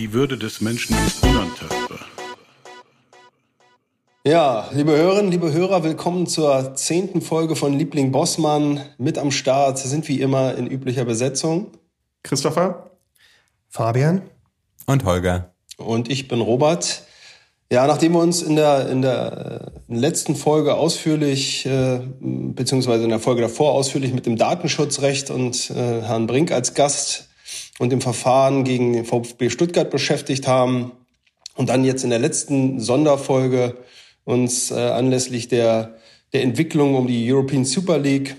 Die Würde des Menschen ist unantastbar. Ja, liebe Hörerinnen, liebe Hörer, willkommen zur zehnten Folge von Liebling Bossmann. Mit am Start sind wie immer in üblicher Besetzung Christopher, Fabian und Holger. Und ich bin Robert. Ja, nachdem wir uns in der, in der äh, letzten Folge ausführlich, äh, beziehungsweise in der Folge davor ausführlich mit dem Datenschutzrecht und äh, Herrn Brink als Gast und dem Verfahren gegen den VfB Stuttgart beschäftigt haben und dann jetzt in der letzten Sonderfolge uns äh, anlässlich der, der Entwicklung um die European Super League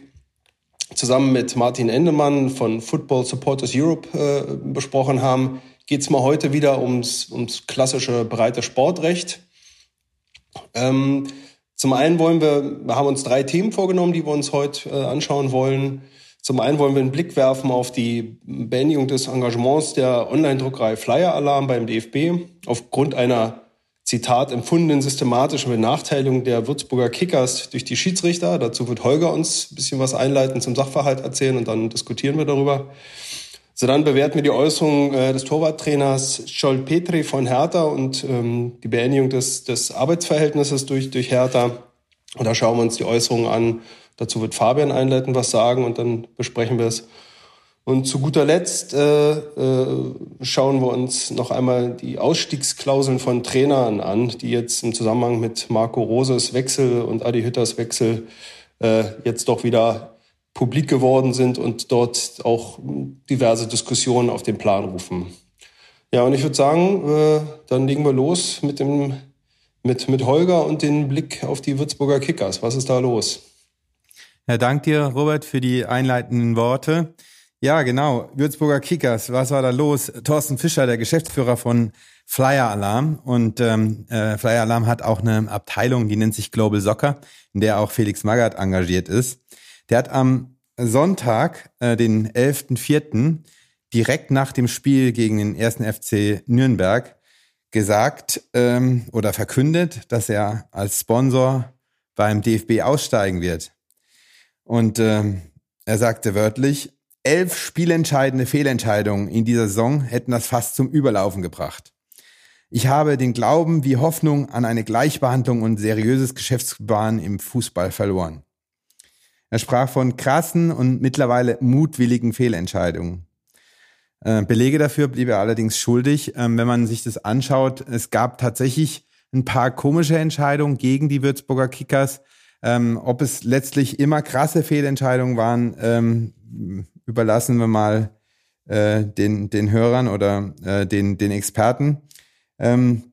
zusammen mit Martin Endemann von Football Supporters Europe äh, besprochen haben, geht es mal heute wieder ums, ums klassische breite Sportrecht. Ähm, zum einen wollen wir, wir haben uns drei Themen vorgenommen, die wir uns heute äh, anschauen wollen. Zum einen wollen wir einen Blick werfen auf die Beendigung des Engagements der Online-Druckerei Flyer Alarm beim DFB aufgrund einer Zitat empfundenen systematischen Benachteiligung der Würzburger Kickers durch die Schiedsrichter. Dazu wird Holger uns ein bisschen was einleiten zum Sachverhalt erzählen und dann diskutieren wir darüber. So, dann bewerten wir die Äußerung äh, des Torwarttrainers Scholt Petri von Hertha und ähm, die Beendigung des, des Arbeitsverhältnisses durch, durch Hertha. Und da schauen wir uns die Äußerungen an. Dazu wird Fabian einleiten was sagen und dann besprechen wir es. Und zu guter Letzt äh, äh, schauen wir uns noch einmal die Ausstiegsklauseln von Trainern an, die jetzt im Zusammenhang mit Marco Roses Wechsel und Adi Hütters Wechsel äh, jetzt doch wieder publik geworden sind und dort auch diverse Diskussionen auf den Plan rufen. Ja, und ich würde sagen, äh, dann legen wir los mit dem mit, mit Holger und den Blick auf die Würzburger Kickers. Was ist da los? Ja, dank dir, Robert, für die einleitenden Worte. Ja, genau. Würzburger Kickers, was war da los? Thorsten Fischer, der Geschäftsführer von Flyer Alarm. Und ähm, äh, Flyer Alarm hat auch eine Abteilung, die nennt sich Global Soccer, in der auch Felix Magath engagiert ist. Der hat am Sonntag, äh, den 11.04., direkt nach dem Spiel gegen den ersten FC Nürnberg gesagt ähm, oder verkündet, dass er als Sponsor beim DFB aussteigen wird. Und ähm, er sagte wörtlich, elf spielentscheidende Fehlentscheidungen in dieser Saison hätten das fast zum Überlaufen gebracht. Ich habe den Glauben wie Hoffnung an eine Gleichbehandlung und seriöses Geschäftsgebaren im Fußball verloren. Er sprach von krassen und mittlerweile mutwilligen Fehlentscheidungen. Äh, Belege dafür blieb er allerdings schuldig. Ähm, wenn man sich das anschaut, es gab tatsächlich ein paar komische Entscheidungen gegen die Würzburger Kickers. Ähm, ob es letztlich immer krasse Fehlentscheidungen waren, ähm, überlassen wir mal äh, den, den Hörern oder äh, den, den Experten. Ähm,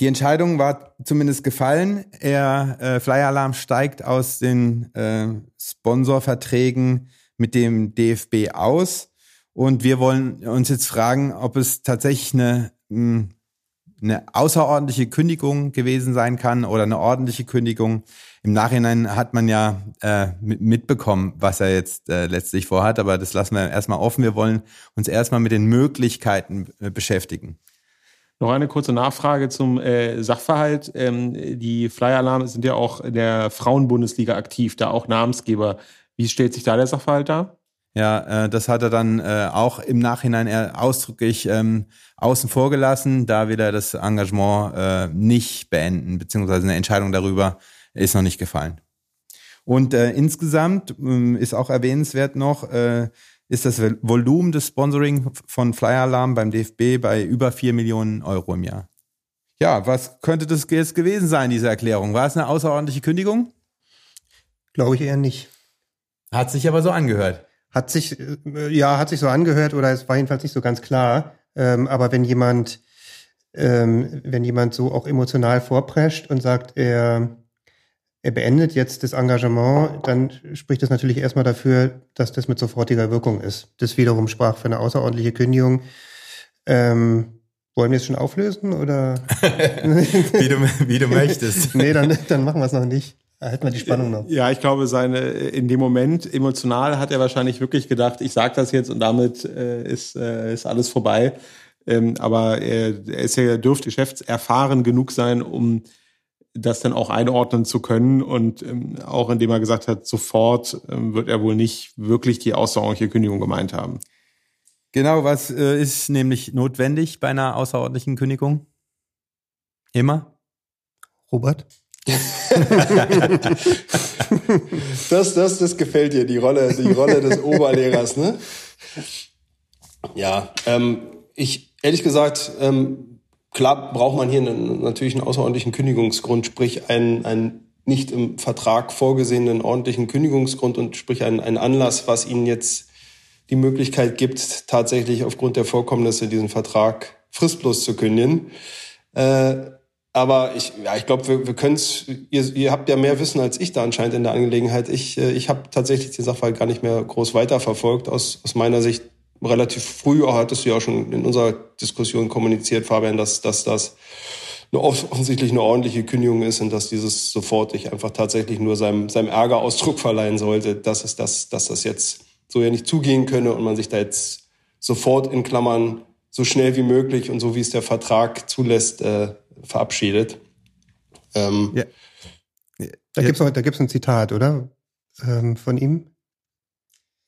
die Entscheidung war zumindest gefallen. Er, äh, Flyer Alarm steigt aus den äh, Sponsorverträgen mit dem DFB aus. Und wir wollen uns jetzt fragen, ob es tatsächlich eine, hm, eine außerordentliche Kündigung gewesen sein kann oder eine ordentliche Kündigung. Im Nachhinein hat man ja äh, mitbekommen, was er jetzt äh, letztlich vorhat, aber das lassen wir erstmal offen. Wir wollen uns erstmal mit den Möglichkeiten äh, beschäftigen. Noch eine kurze Nachfrage zum äh, Sachverhalt. Ähm, die Flyer Alarm sind ja auch in der Frauenbundesliga aktiv, da auch Namensgeber. Wie stellt sich da der Sachverhalt dar? Ja, äh, das hat er dann äh, auch im Nachhinein ausdrücklich ähm, außen vor gelassen, da wieder das Engagement äh, nicht beenden, beziehungsweise eine Entscheidung darüber ist noch nicht gefallen. Und äh, insgesamt äh, ist auch erwähnenswert noch, äh, ist das Volumen des Sponsoring von Flyer Alarm beim DFB bei über vier Millionen Euro im Jahr. Ja, was könnte das jetzt gewesen sein, diese Erklärung? War es eine außerordentliche Kündigung? Glaube ich eher nicht. Hat sich aber so angehört. Hat sich, äh, ja, hat sich so angehört oder es war jedenfalls nicht so ganz klar. Ähm, aber wenn jemand, ähm, wenn jemand so auch emotional vorprescht und sagt, er er beendet jetzt das Engagement, dann spricht das natürlich erstmal dafür, dass das mit sofortiger Wirkung ist. Das wiederum sprach für eine außerordentliche Kündigung. Ähm, Wollen wir es schon auflösen oder? wie, du, wie du möchtest. nee, dann, dann machen wir es noch nicht. Da hätten wir die Spannung noch. Ja, ich glaube, seine in dem Moment emotional hat er wahrscheinlich wirklich gedacht, ich sage das jetzt und damit äh, ist, äh, ist alles vorbei. Ähm, aber er, er ist ja dürfte geschäftserfahren genug sein, um das dann auch einordnen zu können. Und ähm, auch indem er gesagt hat, sofort ähm, wird er wohl nicht wirklich die außerordentliche Kündigung gemeint haben. Genau, was äh, ist nämlich notwendig bei einer außerordentlichen Kündigung? Immer? Robert? das, das, das gefällt dir, die Rolle, die Rolle des Oberlehrers, ne? Ja, ähm, ich ehrlich gesagt, ähm, klar braucht man hier einen, natürlich einen außerordentlichen Kündigungsgrund, sprich einen, einen nicht im Vertrag vorgesehenen ordentlichen Kündigungsgrund und sprich einen, einen Anlass, was Ihnen jetzt die Möglichkeit gibt, tatsächlich aufgrund der Vorkommnisse diesen Vertrag fristlos zu kündigen. Äh, aber ich, ja, ich glaube, wir, wir können es, ihr, ihr habt ja mehr Wissen als ich da anscheinend in der Angelegenheit. Ich, äh, ich habe tatsächlich die Sachverhalt gar nicht mehr groß weiterverfolgt. Aus, aus meiner Sicht relativ früh, hattest du ja auch schon in unserer Diskussion kommuniziert, Fabian, dass, dass das eine, offensichtlich eine ordentliche Kündigung ist und dass dieses sofortig einfach tatsächlich nur seinem, seinem Ärger Ausdruck verleihen sollte, dass es das, dass das jetzt so ja nicht zugehen könne und man sich da jetzt sofort in Klammern so schnell wie möglich und so wie es der Vertrag zulässt, äh, verabschiedet. Ähm, ja. Da gibt's da gibt's ein Zitat, oder? Ähm, von ihm?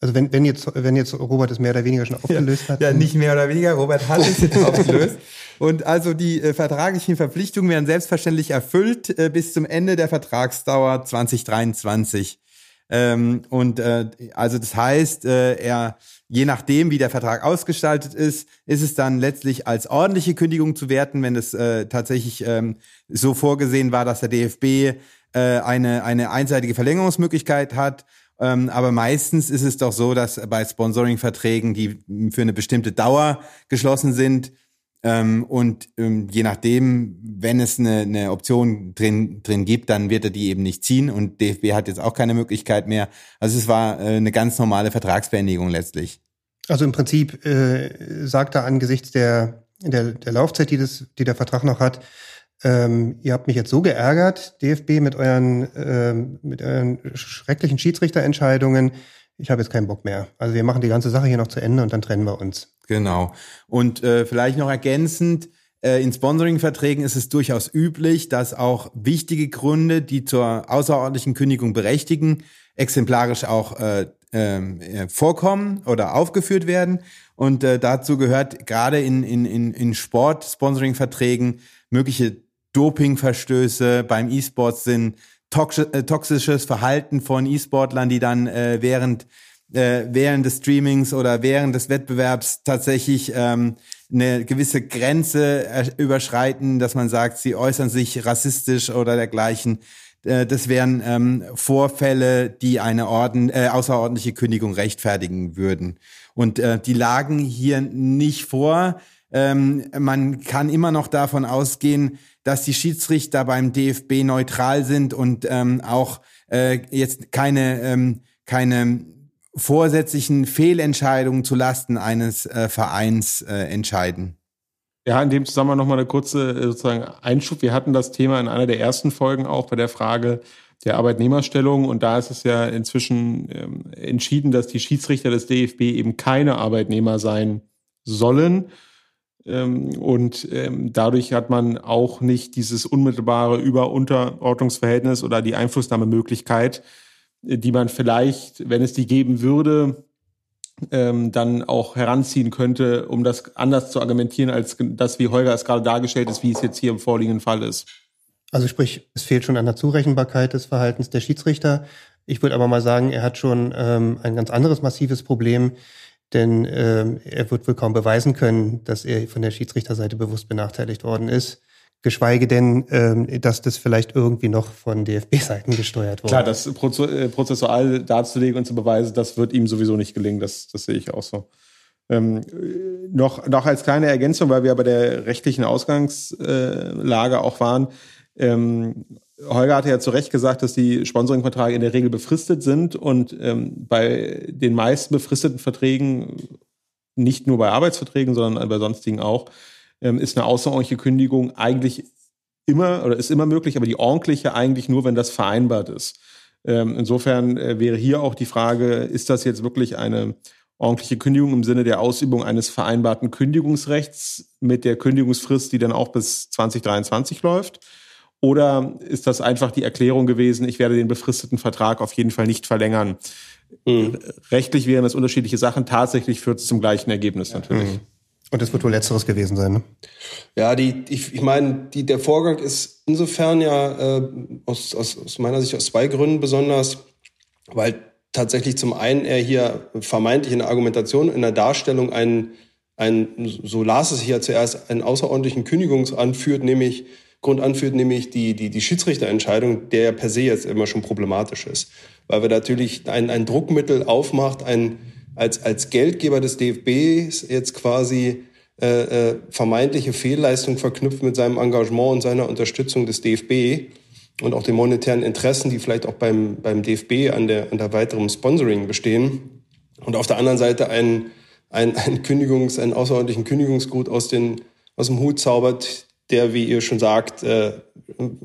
Also wenn, wenn jetzt, wenn jetzt Robert es mehr oder weniger schon aufgelöst ja, hat. Ja, nicht mehr oder weniger. Robert hat es jetzt aufgelöst. Und also die äh, vertraglichen Verpflichtungen werden selbstverständlich erfüllt äh, bis zum Ende der Vertragsdauer 2023. Ähm, und äh, also das heißt, äh, er je nachdem, wie der Vertrag ausgestaltet ist, ist es dann letztlich als ordentliche Kündigung zu werten, wenn es äh, tatsächlich ähm, so vorgesehen war, dass der DFB äh, eine eine einseitige Verlängerungsmöglichkeit hat. Ähm, aber meistens ist es doch so, dass bei Sponsoring-Verträgen, die für eine bestimmte Dauer geschlossen sind, ähm, und ähm, je nachdem, wenn es eine, eine Option drin, drin gibt, dann wird er die eben nicht ziehen und DFB hat jetzt auch keine Möglichkeit mehr. Also es war äh, eine ganz normale Vertragsbeendigung letztlich. Also im Prinzip äh, sagt er angesichts der, der, der Laufzeit, die, das, die der Vertrag noch hat, ähm, ihr habt mich jetzt so geärgert, DFB, mit euren, ähm, mit euren schrecklichen Schiedsrichterentscheidungen. Ich habe jetzt keinen Bock mehr. Also wir machen die ganze Sache hier noch zu Ende und dann trennen wir uns. Genau. Und äh, vielleicht noch ergänzend, äh, in Sponsoring-Verträgen ist es durchaus üblich, dass auch wichtige Gründe, die zur außerordentlichen Kündigung berechtigen, exemplarisch auch äh, ähm, äh, vorkommen oder aufgeführt werden. Und äh, dazu gehört gerade in, in, in, in Sport-Sponsoring-Verträgen mögliche Dopingverstöße beim E-Sports sind, äh, toxisches Verhalten von E-Sportlern, die dann äh, während äh, während des Streamings oder während des Wettbewerbs tatsächlich ähm, eine gewisse Grenze äh, überschreiten, dass man sagt, sie äußern sich rassistisch oder dergleichen. Äh, das wären ähm, Vorfälle, die eine Orden, äh, außerordentliche Kündigung rechtfertigen würden. Und äh, die lagen hier nicht vor. Ähm, man kann immer noch davon ausgehen, dass die Schiedsrichter beim DFB neutral sind und ähm, auch äh, jetzt keine ähm, keine vorsätzlichen Fehlentscheidungen zu Lasten eines äh, Vereins äh, entscheiden. Ja, in dem Zusammenhang nochmal eine kurze äh, sozusagen Einschub. Wir hatten das Thema in einer der ersten Folgen auch bei der Frage der Arbeitnehmerstellung und da ist es ja inzwischen ähm, entschieden, dass die Schiedsrichter des DFB eben keine Arbeitnehmer sein sollen. Ähm, und ähm, dadurch hat man auch nicht dieses unmittelbare Über-Unterordnungsverhältnis oder die Einflussnahmemöglichkeit, die man vielleicht, wenn es die geben würde, ähm, dann auch heranziehen könnte, um das anders zu argumentieren, als das, wie Holger es gerade dargestellt ist, wie es jetzt hier im vorliegenden Fall ist. Also sprich, es fehlt schon an der Zurechenbarkeit des Verhaltens der Schiedsrichter. Ich würde aber mal sagen, er hat schon ähm, ein ganz anderes massives Problem, denn ähm, er wird wohl kaum beweisen können, dass er von der Schiedsrichterseite bewusst benachteiligt worden ist geschweige denn, ähm, dass das vielleicht irgendwie noch von DFB-Seiten gesteuert wurde. Klar, das äh, prozessual darzulegen und zu beweisen, das wird ihm sowieso nicht gelingen, das, das sehe ich auch so. Ähm, noch, noch als kleine Ergänzung, weil wir bei der rechtlichen Ausgangslage äh, auch waren. Ähm, Holger hatte ja zu Recht gesagt, dass die Sponsoringverträge in der Regel befristet sind und ähm, bei den meisten befristeten Verträgen, nicht nur bei Arbeitsverträgen, sondern bei sonstigen auch, ähm, ist eine außerordentliche Kündigung eigentlich immer oder ist immer möglich, aber die ordentliche eigentlich nur, wenn das vereinbart ist. Ähm, insofern äh, wäre hier auch die Frage, ist das jetzt wirklich eine ordentliche Kündigung im Sinne der Ausübung eines vereinbarten Kündigungsrechts mit der Kündigungsfrist, die dann auch bis 2023 läuft? Oder ist das einfach die Erklärung gewesen, ich werde den befristeten Vertrag auf jeden Fall nicht verlängern? Mhm. Rechtlich wären das unterschiedliche Sachen. Tatsächlich führt es zum gleichen Ergebnis natürlich. Mhm. Und das wird wohl letzteres gewesen sein, ne? Ja, die, ich, ich meine, die, der Vorgang ist insofern ja äh, aus, aus, aus meiner Sicht aus zwei Gründen besonders, weil tatsächlich zum einen er hier vermeintlich in der Argumentation, in der Darstellung einen, einen so las es hier zuerst, einen außerordentlichen Kündigungsanführt, nämlich Grund anführt, nämlich die, die, die Schiedsrichterentscheidung, der ja per se jetzt immer schon problematisch ist. Weil wir natürlich ein, ein Druckmittel aufmacht, ein, als, als Geldgeber des DFBs jetzt quasi äh, äh, vermeintliche Fehlleistung verknüpft mit seinem Engagement und seiner Unterstützung des DFB und auch den monetären Interessen, die vielleicht auch beim, beim DFB an der, an der weiteren Sponsoring bestehen. Und auf der anderen Seite ein, ein, ein Kündigungs-, einen außerordentlichen Kündigungsgut aus, den, aus dem Hut zaubert, der, wie ihr schon sagt, äh,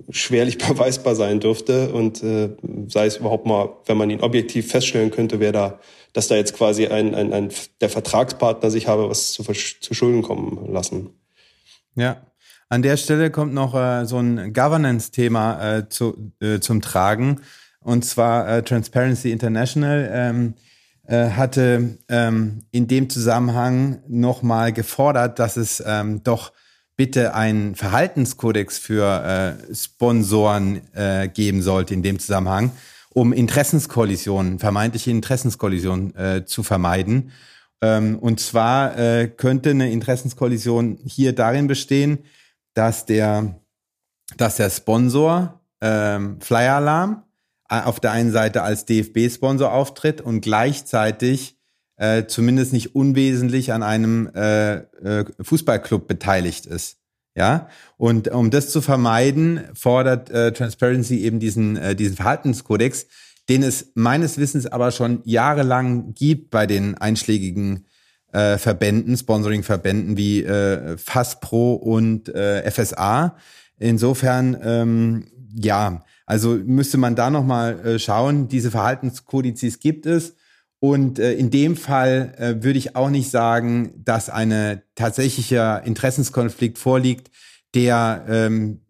schwerlich beweisbar sein dürfte und äh, sei es überhaupt mal, wenn man ihn objektiv feststellen könnte, wer da, dass da jetzt quasi ein, ein, ein der Vertragspartner sich habe was zu, zu Schulden kommen lassen. Ja, an der Stelle kommt noch äh, so ein Governance-Thema äh, zu, äh, zum Tragen und zwar äh, Transparency International. Ähm, äh, hatte ähm, in dem Zusammenhang nochmal gefordert, dass es ähm, doch bitte einen Verhaltenskodex für äh, Sponsoren äh, geben sollte in dem Zusammenhang, um Interessenskollisionen, vermeintliche Interessenskollisionen äh, zu vermeiden. Ähm, und zwar äh, könnte eine Interessenskollision hier darin bestehen, dass der, dass der Sponsor ähm, Flyer Alarm äh, auf der einen Seite als DFB-Sponsor auftritt und gleichzeitig äh, zumindest nicht unwesentlich an einem äh, äh, Fußballclub beteiligt ist. Ja, und um das zu vermeiden, fordert äh, Transparency eben diesen, äh, diesen Verhaltenskodex, den es meines Wissens aber schon jahrelang gibt bei den einschlägigen äh, Verbänden, Sponsoring-Verbänden wie äh, FASPRO und äh, FSA. Insofern, ähm, ja, also müsste man da nochmal äh, schauen, diese Verhaltenskodizes gibt es. Und äh, in dem Fall äh, würde ich auch nicht sagen, dass ein tatsächlicher Interessenskonflikt vorliegt, der, ähm,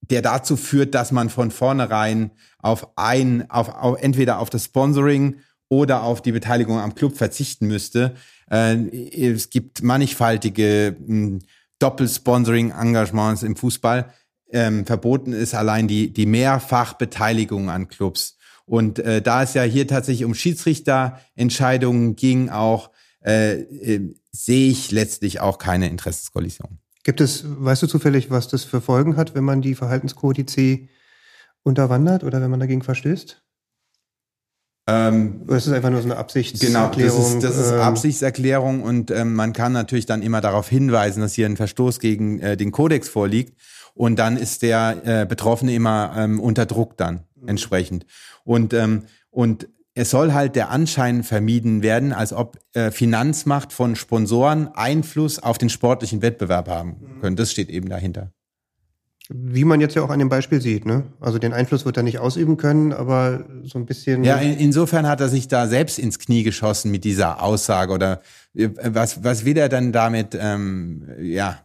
der dazu führt, dass man von vornherein auf ein, auf, auf entweder auf das Sponsoring oder auf die Beteiligung am Club verzichten müsste. Äh, es gibt mannigfaltige hm, Doppelsponsoring-Engagements im Fußball. Ähm, verboten ist allein die, die Mehrfachbeteiligung an Clubs. Und äh, da es ja hier tatsächlich um Schiedsrichterentscheidungen ging, auch äh, äh, sehe ich letztlich auch keine Interessenskollision. Gibt es, weißt du zufällig, was das für Folgen hat, wenn man die Verhaltenskodizee unterwandert oder wenn man dagegen verstößt? Ähm, oder ist einfach nur so eine Absichtserklärung? Genau, das ist, das ist ähm, Absichtserklärung und ähm, man kann natürlich dann immer darauf hinweisen, dass hier ein Verstoß gegen äh, den Kodex vorliegt und dann ist der äh, Betroffene immer ähm, unter Druck dann mhm. entsprechend. Und, ähm, und es soll halt der Anschein vermieden werden, als ob äh, Finanzmacht von Sponsoren Einfluss auf den sportlichen Wettbewerb haben können. Das steht eben dahinter. Wie man jetzt ja auch an dem Beispiel sieht, ne? Also den Einfluss wird er nicht ausüben können, aber so ein bisschen. Ja, in, insofern hat er sich da selbst ins Knie geschossen mit dieser Aussage oder äh, was, was will er dann damit, ähm, ja,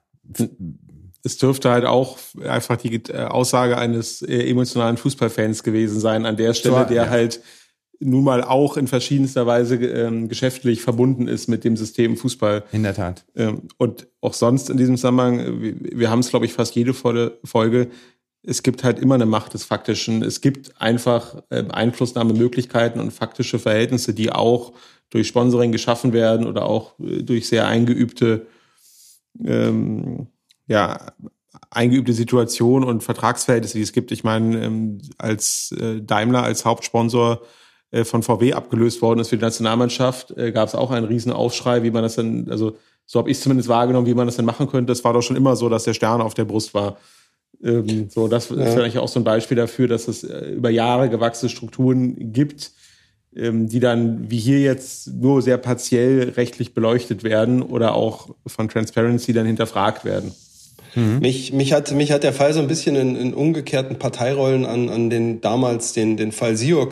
es dürfte halt auch einfach die äh, Aussage eines äh, emotionalen Fußballfans gewesen sein an der Stelle, der ja. halt nun mal auch in verschiedenster Weise ähm, geschäftlich verbunden ist mit dem System Fußball. In der Tat. Ähm, und auch sonst in diesem Zusammenhang, wir, wir haben es, glaube ich, fast jede Folge, es gibt halt immer eine Macht des Faktischen. Es gibt einfach äh, Einflussnahmemöglichkeiten und faktische Verhältnisse, die auch durch Sponsoring geschaffen werden oder auch äh, durch sehr eingeübte ähm, ja, eingeübte Situation und Vertragsverhältnisse, die es gibt. Ich meine, ähm, als äh, Daimler als Hauptsponsor äh, von VW abgelöst worden ist für die Nationalmannschaft, äh, gab es auch einen riesen Aufschrei, wie man das dann, also so habe ich es zumindest wahrgenommen, wie man das dann machen könnte. Das war doch schon immer so, dass der Stern auf der Brust war. Ähm, so, das ja. ist vielleicht auch so ein Beispiel dafür, dass es über Jahre gewachsene Strukturen gibt, ähm, die dann wie hier jetzt nur sehr partiell rechtlich beleuchtet werden oder auch von Transparency dann hinterfragt werden. Mhm. Mich, mich, hat, mich hat der Fall so ein bisschen in, in umgekehrten Parteirollen an, an den damals den, den Fall Sioux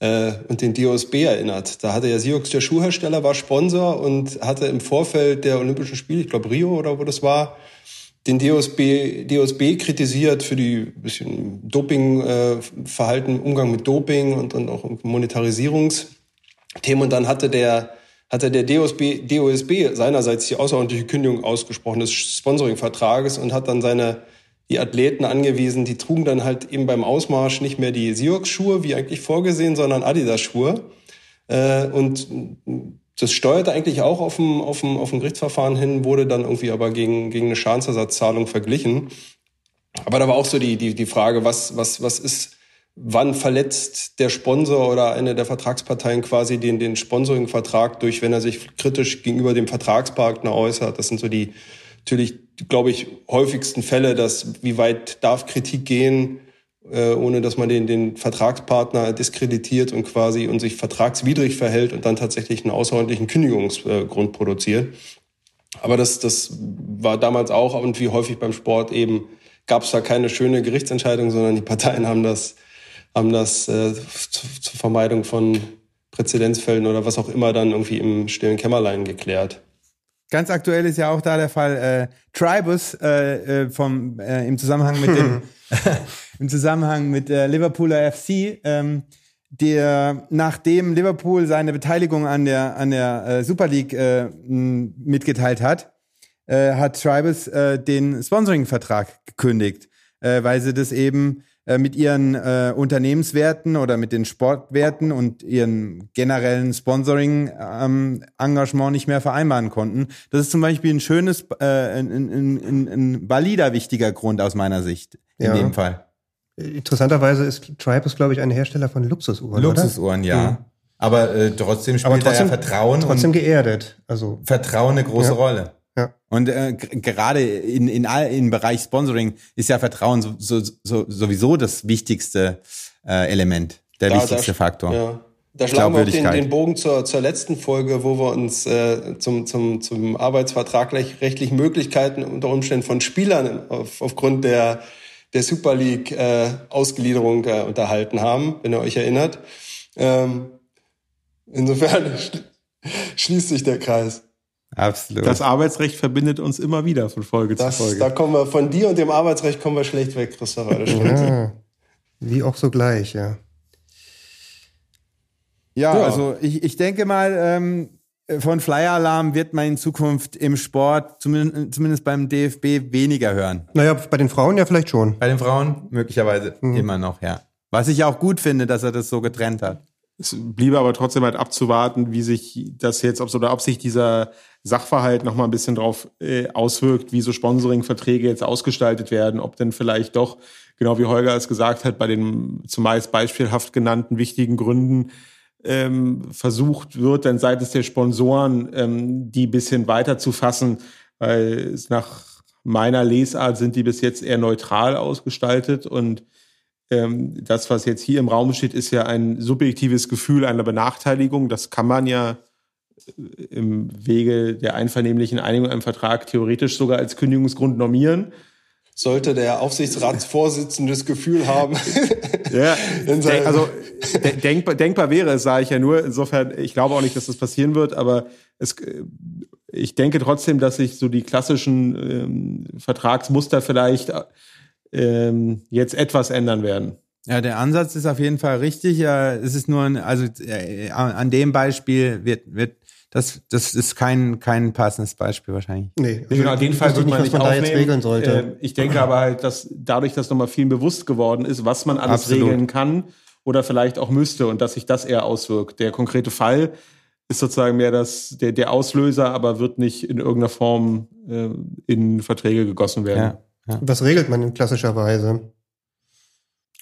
äh, und den DOSB erinnert. Da hatte ja Sioux, der Schuhhersteller, war Sponsor und hatte im Vorfeld der Olympischen Spiele, ich glaube Rio oder wo das war, den DOSB, DOSB kritisiert für die bisschen Dopingverhalten, äh, Umgang mit Doping und, und auch Monetarisierungsthemen. Und dann hatte der, hatte der DOSB, DOSB seinerseits die außerordentliche Kündigung ausgesprochen des Sponsoringvertrages und hat dann seine, die Athleten angewiesen, die trugen dann halt eben beim Ausmarsch nicht mehr die Sioux-Schuhe, wie eigentlich vorgesehen, sondern Adidas-Schuhe. Äh, und das steuerte eigentlich auch auf dem, auf dem, auf dem Gerichtsverfahren hin, wurde dann irgendwie aber gegen, gegen eine Schadensersatzzahlung verglichen. Aber da war auch so die, die, die Frage, was, was, was ist, wann verletzt der Sponsor oder eine der Vertragsparteien quasi den, den Sponsoringvertrag durch, wenn er sich kritisch gegenüber dem Vertragspartner äußert. Das sind so die, natürlich, glaube ich, häufigsten Fälle, dass wie weit darf Kritik gehen, äh, ohne dass man den, den Vertragspartner diskreditiert und quasi und sich vertragswidrig verhält und dann tatsächlich einen außerordentlichen Kündigungsgrund produziert. Aber das, das war damals auch und wie häufig beim Sport eben gab es da keine schöne Gerichtsentscheidung, sondern die Parteien haben das, haben das äh, zur Vermeidung von Präzedenzfällen oder was auch immer dann irgendwie im stillen Kämmerlein geklärt. Ganz aktuell ist ja auch da der Fall äh, Tribus äh, äh, vom äh, im Zusammenhang mit dem im Zusammenhang mit der Liverpooler FC, ähm, der nachdem Liverpool seine Beteiligung an der an der äh, Super League äh, mitgeteilt hat, äh, hat Tribus äh, den Sponsoring-Vertrag gekündigt, äh, weil sie das eben äh, mit ihren äh, Unternehmenswerten oder mit den Sportwerten und ihren generellen Sponsoring-Engagement ähm, nicht mehr vereinbaren konnten. Das ist zum Beispiel ein schönes, äh, ein, ein, ein, ein valider wichtiger Grund aus meiner Sicht in ja. dem Fall. Interessanterweise ist Tribus, glaube ich, ein Hersteller von Luxusuhren. Luxusuhren, oder? ja. Mhm. Aber äh, trotzdem spielt Aber trotzdem, ja Vertrauen trotzdem geerdet. Also Vertrauen eine große ja. Rolle. Ja. Und äh, gerade in, in all, im Bereich Sponsoring ist ja Vertrauen so, so, so, sowieso das wichtigste äh, Element, der da, wichtigste da, Faktor. Ja. Da schlagen wir auch den, den Bogen zur, zur letzten Folge, wo wir uns äh, zum, zum, zum arbeitsvertraglichen Möglichkeiten unter Umständen von Spielern auf, aufgrund der, der Super League äh, äh, unterhalten haben, wenn ihr euch erinnert. Ähm, insofern schließt sich der Kreis. Absolut. Das Arbeitsrecht verbindet uns immer wieder von Folge das, zu Folge. Da kommen wir von dir und dem Arbeitsrecht kommen wir schlecht weg, Christopher. ja, wie auch so gleich, ja. Ja, ja. also ich, ich denke mal, ähm, von Flyer Alarm wird man in Zukunft im Sport, zumindest, zumindest beim DFB, weniger hören. Naja, bei den Frauen ja vielleicht schon. Bei den Frauen möglicherweise mhm. immer noch, ja. Was ich auch gut finde, dass er das so getrennt hat. Es bliebe aber trotzdem halt abzuwarten, wie sich das jetzt, ob, so, oder ob sich dieser Sachverhalt noch mal ein bisschen drauf äh, auswirkt, wie so Sponsoring-Verträge jetzt ausgestaltet werden, ob denn vielleicht doch, genau wie Holger es gesagt hat, bei den zumeist beispielhaft genannten wichtigen Gründen ähm, versucht wird, dann seitens der Sponsoren ähm, die bisschen weiter zu fassen, weil es nach meiner Lesart sind die bis jetzt eher neutral ausgestaltet und ähm, das, was jetzt hier im Raum steht, ist ja ein subjektives Gefühl einer Benachteiligung. Das kann man ja im Wege der einvernehmlichen Einigung im Vertrag theoretisch sogar als Kündigungsgrund normieren. Sollte der Aufsichtsratsvorsitzende das Gefühl haben. ja, also denkbar, denkbar wäre es, sage ich ja nur. Insofern, ich glaube auch nicht, dass das passieren wird, aber es, äh, ich denke trotzdem, dass sich so die klassischen ähm, Vertragsmuster vielleicht ähm, jetzt etwas ändern werden. Ja, der Ansatz ist auf jeden Fall richtig. Ja, es ist nur, ein, also äh, an dem Beispiel wird, wird das, das ist kein, kein passendes Beispiel wahrscheinlich. Nee, genau, den Fall wird man nicht man aufnehmen. regeln sollte. Äh, ich denke aber halt, dass dadurch, dass nochmal vielen bewusst geworden ist, was man alles Absolut. regeln kann oder vielleicht auch müsste und dass sich das eher auswirkt. Der konkrete Fall ist sozusagen mehr das, der, der Auslöser, aber wird nicht in irgendeiner Form äh, in Verträge gegossen werden. Ja. Ja. Was regelt man in klassischer Weise?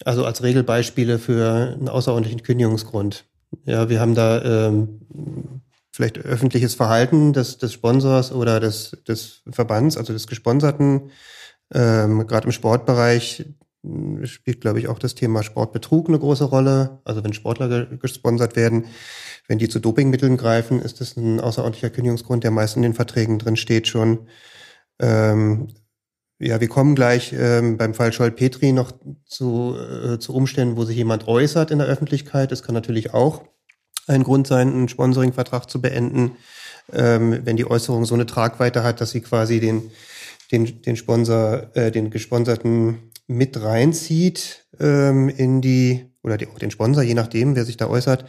Also als Regelbeispiele für einen außerordentlichen Kündigungsgrund. Ja, wir haben da ähm, vielleicht öffentliches Verhalten des, des Sponsors oder des, des Verbands, also des Gesponserten, ähm, gerade im Sportbereich, spielt, glaube ich, auch das Thema Sportbetrug eine große Rolle. Also wenn Sportler gesponsert werden, wenn die zu Dopingmitteln greifen, ist das ein außerordentlicher Kündigungsgrund, der meist in den Verträgen drin steht schon. Ähm, ja, wir kommen gleich ähm, beim Fall Scholl-Petri noch zu, äh, zu Umständen, wo sich jemand äußert in der Öffentlichkeit. Das kann natürlich auch ein Grund sein, einen Sponsoringvertrag zu beenden, ähm, wenn die Äußerung so eine Tragweite hat, dass sie quasi den, den, den Sponsor, äh, den Gesponserten mit reinzieht ähm, in die, oder die, auch den Sponsor, je nachdem, wer sich da äußert,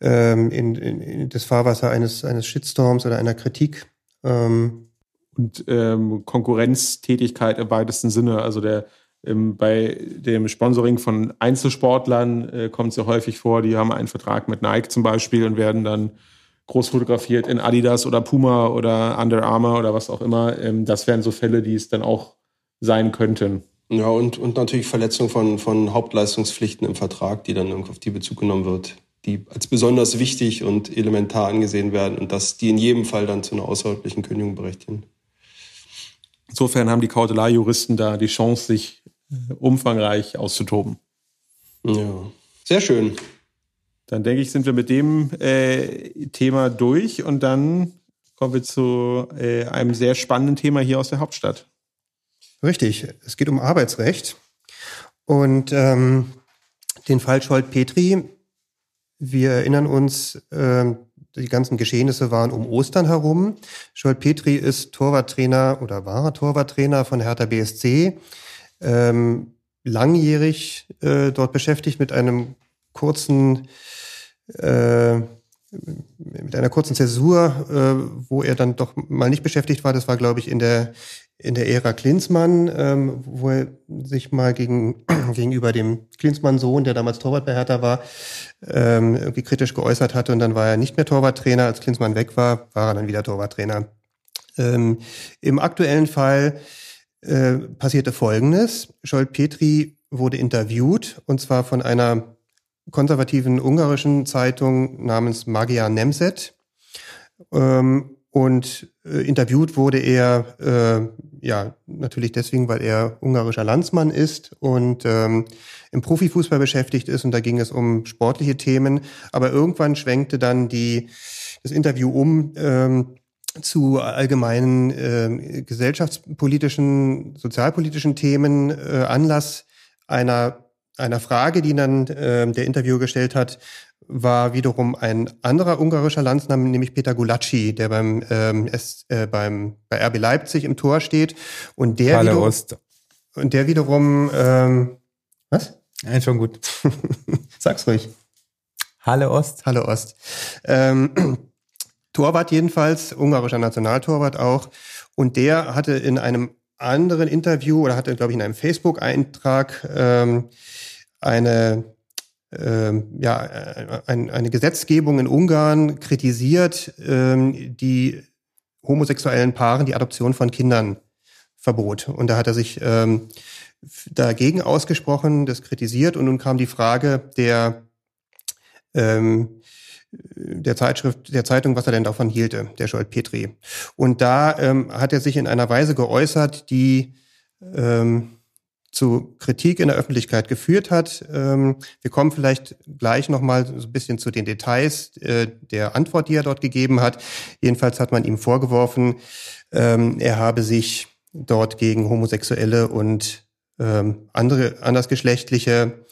ähm, in, in, in das Fahrwasser eines, eines Shitstorms oder einer Kritik. Ähm, und ähm, Konkurrenztätigkeit im weitesten Sinne. Also der bei dem Sponsoring von Einzelsportlern äh, kommt es ja häufig vor, die haben einen Vertrag mit Nike zum Beispiel und werden dann groß fotografiert in Adidas oder Puma oder Under Armour oder was auch immer. Ähm, das wären so Fälle, die es dann auch sein könnten. Ja, und, und natürlich Verletzung von, von Hauptleistungspflichten im Vertrag, die dann auf die Bezug genommen wird, die als besonders wichtig und elementar angesehen werden und dass die in jedem Fall dann zu einer außerordentlichen Kündigung berechtigen. Insofern haben die Kautelarjuristen da die Chance, sich umfangreich auszutoben. Ja, sehr schön. Dann denke ich, sind wir mit dem äh, Thema durch und dann kommen wir zu äh, einem sehr spannenden Thema hier aus der Hauptstadt. Richtig, es geht um Arbeitsrecht und ähm, den Fall Scholt-Petri. Wir erinnern uns, ähm, die ganzen Geschehnisse waren um Ostern herum. Scholt Petri ist Torwarttrainer oder war Torwarttrainer von Hertha BSC. Ähm, langjährig äh, dort beschäftigt mit einem kurzen äh, mit einer kurzen Zäsur, äh, wo er dann doch mal nicht beschäftigt war. Das war, glaube ich, in der in der Ära Klinsmann, ähm, wo er sich mal gegen, gegenüber dem Klinsmann-Sohn, der damals Torwart bei Hertha war, ähm, irgendwie kritisch geäußert hatte und dann war er nicht mehr Torwarttrainer. Als Klinsmann weg war, war er dann wieder Torwarttrainer. Ähm, Im aktuellen Fall äh, passierte Folgendes. Scholt Petri wurde interviewt und zwar von einer konservativen ungarischen Zeitung namens Magia Nemzet. Ähm, und äh, interviewt wurde er äh, ja natürlich deswegen, weil er ungarischer Landsmann ist und ähm, im Profifußball beschäftigt ist. Und da ging es um sportliche Themen. Aber irgendwann schwenkte dann die das Interview um ähm, zu allgemeinen äh, gesellschaftspolitischen, sozialpolitischen Themen. Äh, Anlass einer einer Frage, die dann äh, der Interviewer gestellt hat, war wiederum ein anderer ungarischer Landsname, nämlich Peter Gulacsi, der beim, ähm, S, äh, beim bei RB Leipzig im Tor steht und der Halle wiederum, Ost. und der wiederum ähm, was? Ja, schon gut. Sag's ruhig. Halle Ost. Halle Ost. Ähm, Torwart jedenfalls, ungarischer Nationaltorwart auch. Und der hatte in einem anderen Interview oder hatte, glaube ich, in einem Facebook-Eintrag ähm, eine ähm, ja, äh, ein, eine Gesetzgebung in Ungarn kritisiert, ähm, die homosexuellen Paaren die Adoption von Kindern verbot. Und da hat er sich ähm, dagegen ausgesprochen, das kritisiert. Und nun kam die Frage der, ähm, der Zeitschrift, der Zeitung, was er denn davon hielte, der Scholt Petri. Und da ähm, hat er sich in einer Weise geäußert, die ähm, zu Kritik in der Öffentlichkeit geführt hat. Ähm, wir kommen vielleicht gleich nochmal so ein bisschen zu den Details äh, der Antwort, die er dort gegeben hat. Jedenfalls hat man ihm vorgeworfen, ähm, er habe sich dort gegen Homosexuelle und ähm, andere andersgeschlechtliche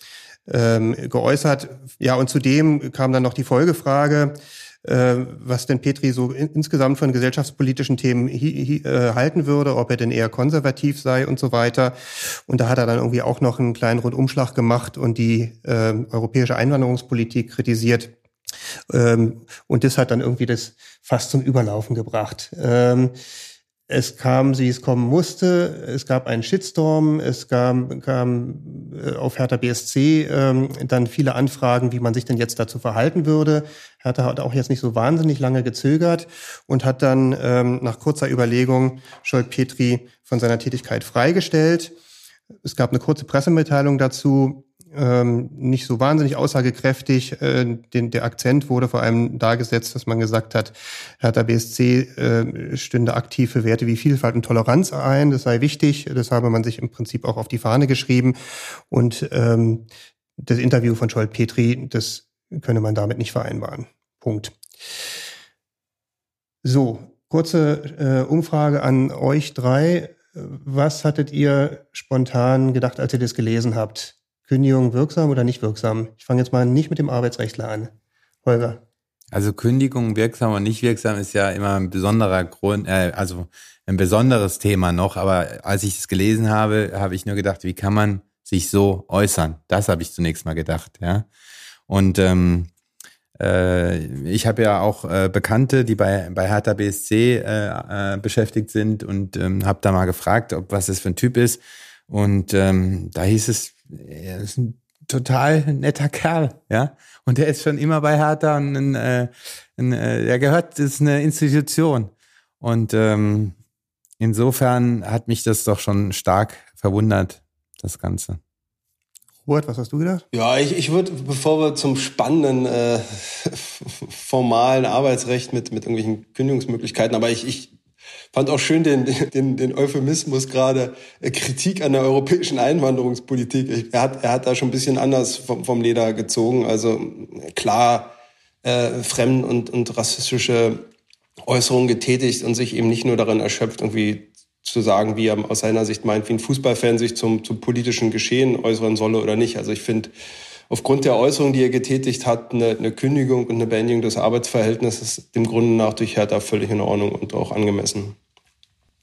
geäußert. Ja, und zudem kam dann noch die Folgefrage, äh, was denn Petri so in, insgesamt von gesellschaftspolitischen Themen hi, hi, äh, halten würde, ob er denn eher konservativ sei und so weiter. Und da hat er dann irgendwie auch noch einen kleinen Rundumschlag gemacht und die äh, europäische Einwanderungspolitik kritisiert. Ähm, und das hat dann irgendwie das fast zum Überlaufen gebracht. Ähm, es kam, wie es kommen musste. Es gab einen Shitstorm. Es kam, kam äh, auf Hertha BSC ähm, dann viele Anfragen, wie man sich denn jetzt dazu verhalten würde. Hertha hat auch jetzt nicht so wahnsinnig lange gezögert und hat dann ähm, nach kurzer Überlegung Scholt Petri von seiner Tätigkeit freigestellt. Es gab eine kurze Pressemitteilung dazu, ähm, nicht so wahnsinnig aussagekräftig. Äh, den, der Akzent wurde vor allem dargesetzt, dass man gesagt hat, Hertha BSC äh, stünde aktiv für Werte wie Vielfalt und Toleranz ein. Das sei wichtig. Das habe man sich im Prinzip auch auf die Fahne geschrieben. Und ähm, das Interview von Scholt Petri, das könne man damit nicht vereinbaren. Punkt. So, kurze äh, Umfrage an euch drei. Was hattet ihr spontan gedacht, als ihr das gelesen habt? Kündigung wirksam oder nicht wirksam? Ich fange jetzt mal nicht mit dem Arbeitsrechtler an. Holger. Also Kündigung wirksam und nicht wirksam ist ja immer ein besonderer Grund, äh, also ein besonderes Thema noch. Aber als ich es gelesen habe, habe ich nur gedacht, wie kann man sich so äußern? Das habe ich zunächst mal gedacht, ja. Und ähm, äh, ich habe ja auch äh, Bekannte, die bei, bei Hertha BSC äh, äh, beschäftigt sind und ähm, habe da mal gefragt, ob was das für ein Typ ist. Und ähm, da hieß es, er ist ein total netter Kerl, ja. Und der ist schon immer bei Hertha und ein, äh, ein, äh, er gehört, das ist eine Institution. Und ähm, insofern hat mich das doch schon stark verwundert, das Ganze. Robert, was hast du gedacht? Ja, ich, ich würde, bevor wir zum spannenden äh, formalen Arbeitsrecht mit, mit irgendwelchen Kündigungsmöglichkeiten, aber ich, ich fand auch schön den, den, den Euphemismus gerade, äh, Kritik an der europäischen Einwanderungspolitik. Er, hat, er hat da schon ein bisschen anders vom, vom Leder gezogen. Also klar, äh, fremd- und, und rassistische Äußerungen getätigt und sich eben nicht nur darin erschöpft, irgendwie zu sagen, wie er aus seiner Sicht meint, wie ein Fußballfan sich zum, zum politischen Geschehen äußern solle oder nicht. Also ich finde, aufgrund der Äußerung, die er getätigt hat, eine, eine Kündigung und eine Beendigung des Arbeitsverhältnisses dem Grunde nach durch Hertha völlig in Ordnung und auch angemessen.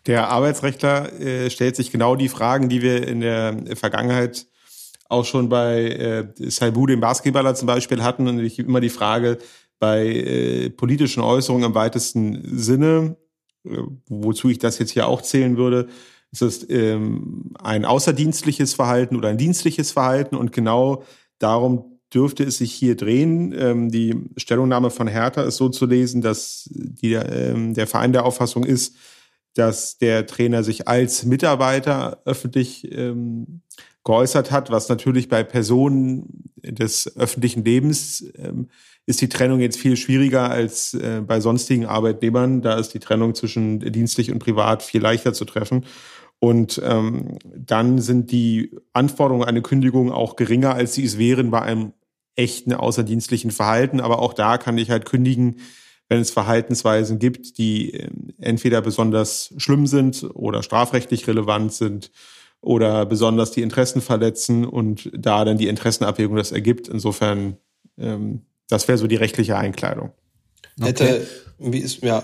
Der Arbeitsrechtler äh, stellt sich genau die Fragen, die wir in der Vergangenheit auch schon bei äh, Saibu, dem Basketballer zum Beispiel hatten. Und ich immer die Frage bei äh, politischen Äußerungen im weitesten Sinne, wozu ich das jetzt hier auch zählen würde, ist es ähm, ein außerdienstliches Verhalten oder ein dienstliches Verhalten und genau darum dürfte es sich hier drehen. Ähm, die Stellungnahme von Hertha ist so zu lesen, dass die, ähm, der Verein der Auffassung ist, dass der Trainer sich als Mitarbeiter öffentlich ähm, geäußert hat, was natürlich bei Personen des öffentlichen Lebens ähm, ist die Trennung jetzt viel schwieriger als äh, bei sonstigen Arbeitnehmern. Da ist die Trennung zwischen dienstlich und privat viel leichter zu treffen. Und ähm, dann sind die Anforderungen an eine Kündigung auch geringer, als sie es wären bei einem echten außerdienstlichen Verhalten. Aber auch da kann ich halt kündigen, wenn es Verhaltensweisen gibt, die äh, entweder besonders schlimm sind oder strafrechtlich relevant sind oder besonders die Interessen verletzen und da dann die Interessenabwägung das ergibt. Insofern ähm, das wäre so die rechtliche Einkleidung. Hätte, wie ist, ja,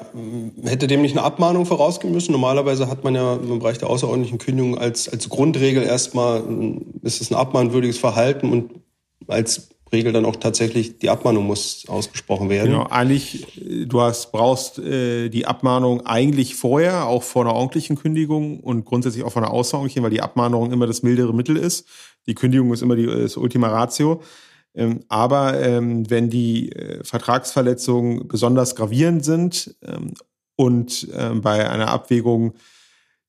hätte dem nicht eine Abmahnung vorausgehen müssen? Normalerweise hat man ja im Bereich der außerordentlichen Kündigung als, als Grundregel erstmal, ist es ein abmahnwürdiges Verhalten und als Regel dann auch tatsächlich die Abmahnung muss ausgesprochen werden. Genau, eigentlich, du hast, brauchst äh, die Abmahnung eigentlich vorher, auch vor einer ordentlichen Kündigung und grundsätzlich auch vor einer außerordentlichen, weil die Abmahnung immer das mildere Mittel ist. Die Kündigung ist immer die, das Ultima Ratio. Ähm, aber ähm, wenn die äh, Vertragsverletzungen besonders gravierend sind ähm, und bei einer Abwägung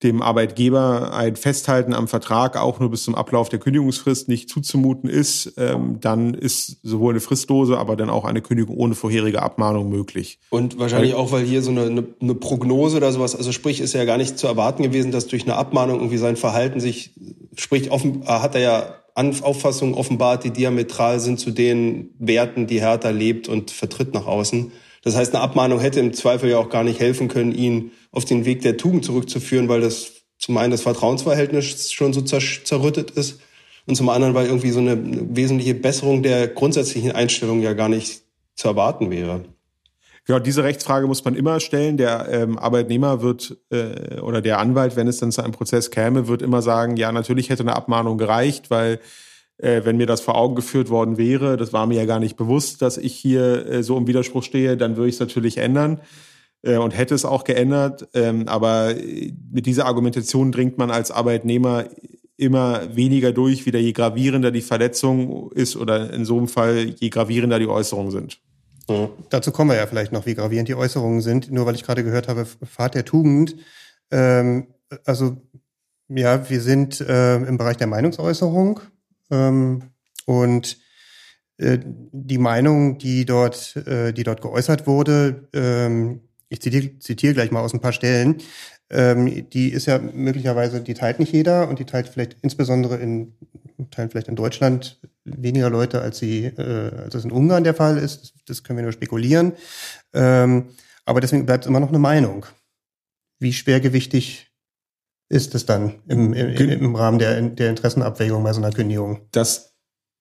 dem Arbeitgeber ein Festhalten am Vertrag auch nur bis zum Ablauf der Kündigungsfrist nicht zuzumuten ist, ähm, dann ist sowohl eine Fristlose, aber dann auch eine Kündigung ohne vorherige Abmahnung möglich. Und wahrscheinlich auch, weil hier so eine, eine, eine Prognose oder sowas, also sprich, ist ja gar nicht zu erwarten gewesen, dass durch eine Abmahnung irgendwie sein Verhalten sich, sprich, offen, hat er ja Auffassungen offenbart, die diametral sind zu den Werten, die Hertha lebt und vertritt nach außen. Das heißt, eine Abmahnung hätte im Zweifel ja auch gar nicht helfen können, ihn auf den Weg der Tugend zurückzuführen, weil das zum einen das Vertrauensverhältnis schon so zerrüttet ist und zum anderen, weil irgendwie so eine wesentliche Besserung der grundsätzlichen Einstellung ja gar nicht zu erwarten wäre. Genau, diese Rechtsfrage muss man immer stellen. Der ähm, Arbeitnehmer wird äh, oder der Anwalt, wenn es dann zu einem Prozess käme, wird immer sagen, ja, natürlich hätte eine Abmahnung gereicht, weil äh, wenn mir das vor Augen geführt worden wäre, das war mir ja gar nicht bewusst, dass ich hier äh, so im Widerspruch stehe, dann würde ich es natürlich ändern äh, und hätte es auch geändert. Ähm, aber mit dieser Argumentation dringt man als Arbeitnehmer immer weniger durch, wieder je gravierender die Verletzung ist oder in so einem Fall je gravierender die Äußerungen sind. Ja. Dazu kommen wir ja vielleicht noch, wie gravierend die Äußerungen sind. Nur weil ich gerade gehört habe, Pfad der Tugend. Ähm, also ja, wir sind äh, im Bereich der Meinungsäußerung. Ähm, Und äh, die Meinung, die dort, äh, die dort geäußert wurde, ähm, ich zitiere, zitiere gleich mal aus ein paar Stellen, ähm, die ist ja möglicherweise, die teilt nicht jeder und die teilt vielleicht insbesondere in, teilen vielleicht in Deutschland weniger Leute, als sie, äh, als es in Ungarn der Fall ist. Das können wir nur spekulieren. Ähm, aber deswegen bleibt es immer noch eine Meinung. Wie schwergewichtig ist es dann im, im, im Rahmen der, der Interessenabwägung bei so einer Kündigung? Das,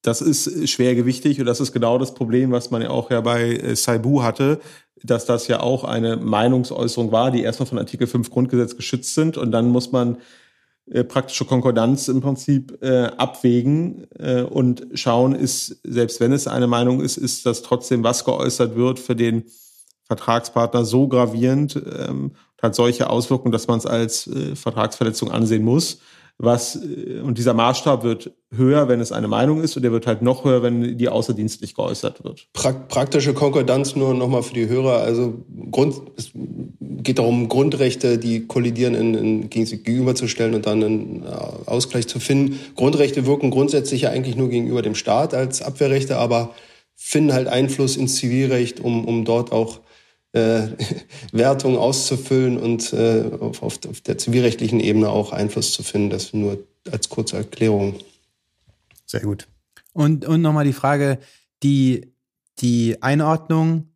das ist schwergewichtig und das ist genau das Problem, was man ja auch ja bei äh, Saibu hatte, dass das ja auch eine Meinungsäußerung war, die erstmal von Artikel 5 Grundgesetz geschützt sind und dann muss man äh, praktische Konkordanz im Prinzip äh, abwägen äh, und schauen, ist, selbst wenn es eine Meinung ist, ist das trotzdem, was geäußert wird, für den Vertragspartner so gravierend, ähm, hat solche Auswirkungen, dass man es als äh, Vertragsverletzung ansehen muss was, äh, und dieser Maßstab wird höher, wenn es eine Meinung ist, und der wird halt noch höher, wenn die außerdienstlich geäußert wird. Praktische Konkordanz nur nochmal für die Hörer. Also Grund, es geht darum, Grundrechte, die kollidieren, in, in, gegenüberzustellen und dann einen äh, Ausgleich zu finden. Grundrechte wirken grundsätzlich ja eigentlich nur gegenüber dem Staat als Abwehrrechte, aber finden halt Einfluss ins Zivilrecht, um, um dort auch äh, Wertung auszufüllen und äh, auf, auf, der zivilrechtlichen Ebene auch Einfluss zu finden. Das nur als kurze Erklärung. Sehr gut. Und, und nochmal die Frage, die, die Einordnung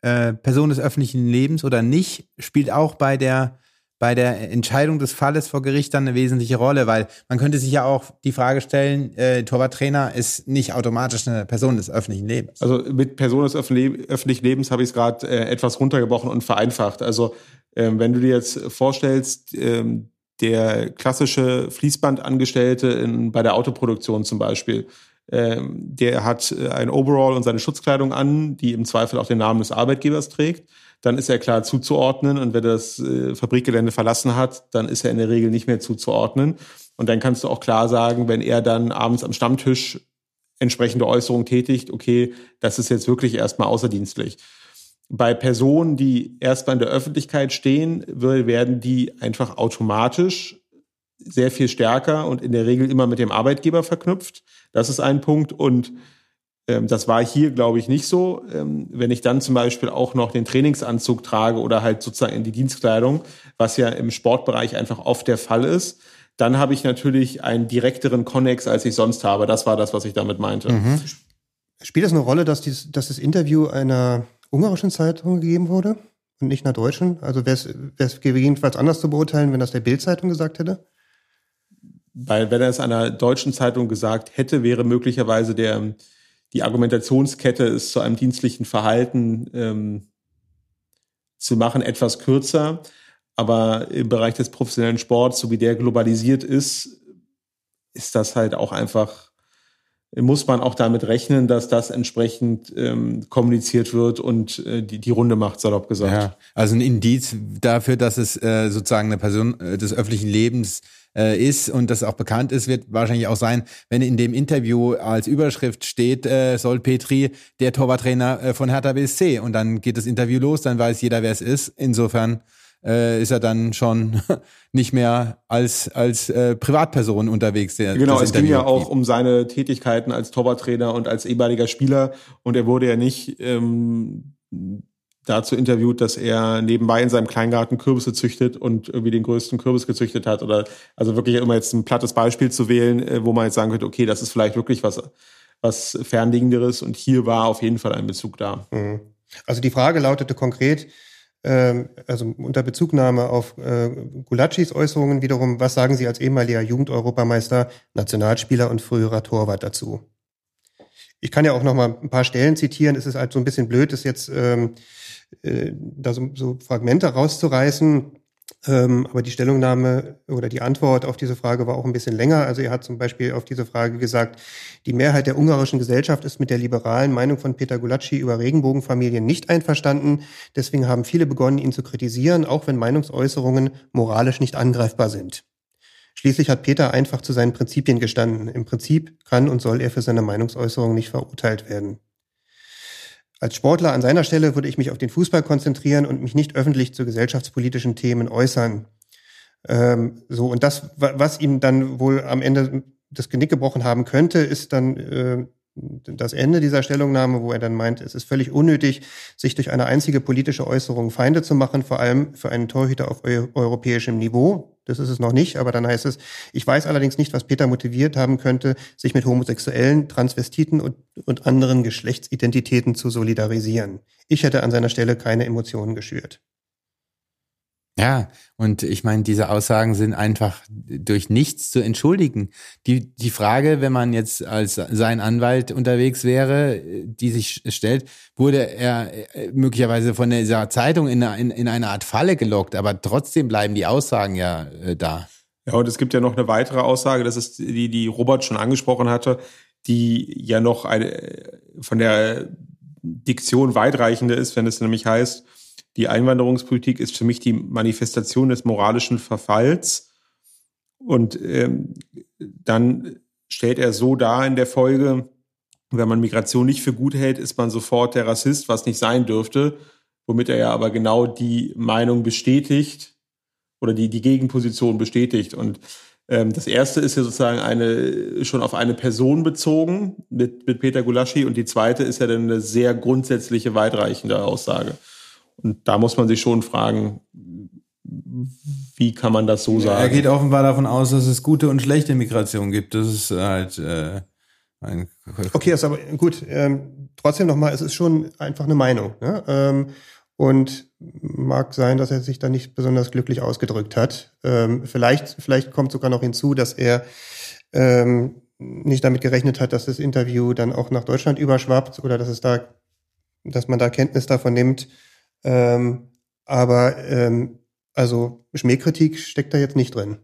äh, Person des öffentlichen Lebens oder nicht, spielt auch bei der bei der Entscheidung des Falles vor Gericht dann eine wesentliche Rolle, weil man könnte sich ja auch die Frage stellen, äh, Torwarttrainer ist nicht automatisch eine Person des öffentlichen Lebens. Also mit Person des öffentlichen Lebens habe ich es gerade äh, etwas runtergebrochen und vereinfacht. Also ähm, wenn du dir jetzt vorstellst, ähm, der klassische Fließbandangestellte in, bei der Autoproduktion zum Beispiel, ähm, der hat äh, ein Overall und seine Schutzkleidung an, die im Zweifel auch den Namen des Arbeitgebers trägt dann ist er klar zuzuordnen. Und wenn er das äh, Fabrikgelände verlassen hat, dann ist er in der Regel nicht mehr zuzuordnen. Und dann kannst du auch klar sagen, wenn er dann abends am Stammtisch entsprechende Äußerungen tätigt, okay, das ist jetzt wirklich erstmal außerdienstlich. Bei Personen, die erstmal in der Öffentlichkeit stehen, werden die einfach automatisch sehr viel stärker und in der Regel immer mit dem Arbeitgeber verknüpft. Das ist ein Punkt. Und das war hier, glaube ich, nicht so. Ähm, wenn ich dann zum Beispiel auch noch den Trainingsanzug trage oder halt sozusagen in die Dienstkleidung, was ja im Sportbereich einfach oft der Fall ist, dann habe ich natürlich einen direkteren Connex, als ich sonst habe. Das war das, was ich damit meinte. Mhm. Spielt das eine Rolle, dass, dies, dass das Interview einer ungarischen Zeitung gegeben wurde und nicht einer deutschen? Also wäre es gegebenenfalls anders zu beurteilen, wenn das der Bild-Zeitung gesagt hätte? Weil wenn er es einer deutschen Zeitung gesagt hätte, wäre möglicherweise der die Argumentationskette ist zu einem dienstlichen Verhalten ähm, zu machen etwas kürzer. Aber im Bereich des professionellen Sports, so wie der globalisiert ist, ist das halt auch einfach, muss man auch damit rechnen, dass das entsprechend ähm, kommuniziert wird und äh, die, die Runde macht, salopp gesagt. Ja, also ein Indiz dafür, dass es äh, sozusagen eine Person äh, des öffentlichen Lebens äh, ist und das auch bekannt ist, wird wahrscheinlich auch sein, wenn in dem Interview als Überschrift steht, äh, soll Petri der Torwarttrainer äh, von Hertha BSC und dann geht das Interview los, dann weiß jeder, wer es ist. Insofern äh, ist er dann schon nicht mehr als als äh, Privatperson unterwegs. Der, genau, es ging ja auch um seine Tätigkeiten als Torwarttrainer und als ehemaliger Spieler und er wurde ja nicht ähm, dazu interviewt, dass er nebenbei in seinem Kleingarten Kürbisse züchtet und irgendwie den größten Kürbis gezüchtet hat. Oder also wirklich immer jetzt ein plattes Beispiel zu wählen, äh, wo man jetzt sagen könnte, okay, das ist vielleicht wirklich was, was Fernliegenderes und hier war auf jeden Fall ein Bezug da. Mhm. Also die Frage lautete konkret, also unter Bezugnahme auf äh, Gulacsis Äußerungen wiederum, was sagen Sie als ehemaliger Jugendeuropameister, Nationalspieler und früherer Torwart dazu? Ich kann ja auch noch mal ein paar Stellen zitieren. Es ist halt so ein bisschen blöd, das jetzt ähm, äh, da so, so Fragmente rauszureißen. Ähm, aber die Stellungnahme oder die Antwort auf diese Frage war auch ein bisschen länger. Also er hat zum Beispiel auf diese Frage gesagt, die Mehrheit der ungarischen Gesellschaft ist mit der liberalen Meinung von Peter Gulacsi über Regenbogenfamilien nicht einverstanden. Deswegen haben viele begonnen, ihn zu kritisieren, auch wenn Meinungsäußerungen moralisch nicht angreifbar sind. Schließlich hat Peter einfach zu seinen Prinzipien gestanden. Im Prinzip kann und soll er für seine Meinungsäußerung nicht verurteilt werden. Als Sportler an seiner Stelle würde ich mich auf den Fußball konzentrieren und mich nicht öffentlich zu gesellschaftspolitischen Themen äußern. Ähm, so, und das, was ihm dann wohl am Ende das Genick gebrochen haben könnte, ist dann äh, das Ende dieser Stellungnahme, wo er dann meint, es ist völlig unnötig, sich durch eine einzige politische Äußerung Feinde zu machen, vor allem für einen Torhüter auf eu europäischem Niveau. Das ist es noch nicht, aber dann heißt es, ich weiß allerdings nicht, was Peter motiviert haben könnte, sich mit Homosexuellen, Transvestiten und, und anderen Geschlechtsidentitäten zu solidarisieren. Ich hätte an seiner Stelle keine Emotionen geschürt. Ja, und ich meine, diese Aussagen sind einfach durch nichts zu entschuldigen. Die, die Frage, wenn man jetzt als sein Anwalt unterwegs wäre, die sich stellt, wurde er äh, möglicherweise von dieser Zeitung in, in, in eine Art Falle gelockt, aber trotzdem bleiben die Aussagen ja äh, da. Ja, und es gibt ja noch eine weitere Aussage, das ist die, die Robert schon angesprochen hatte, die ja noch eine, von der Diktion weitreichende ist, wenn es nämlich heißt, die Einwanderungspolitik ist für mich die Manifestation des moralischen Verfalls. Und ähm, dann stellt er so dar in der Folge, wenn man Migration nicht für gut hält, ist man sofort der Rassist, was nicht sein dürfte, womit er ja aber genau die Meinung bestätigt oder die, die Gegenposition bestätigt. Und ähm, das erste ist ja sozusagen eine, schon auf eine Person bezogen mit, mit Peter Gulaschi und die zweite ist ja dann eine sehr grundsätzliche, weitreichende Aussage. Und da muss man sich schon fragen, wie kann man das so sagen? Er geht offenbar davon aus, dass es gute und schlechte Migration gibt. Das ist halt äh, ein Okay, ist aber gut. Ähm, trotzdem nochmal, es ist schon einfach eine Meinung. Ne? Ähm, und mag sein, dass er sich da nicht besonders glücklich ausgedrückt hat. Ähm, vielleicht, vielleicht kommt sogar noch hinzu, dass er ähm, nicht damit gerechnet hat, dass das Interview dann auch nach Deutschland überschwappt oder dass es da, dass man da Kenntnis davon nimmt. Ähm, aber ähm, also Schmähkritik steckt da jetzt nicht drin.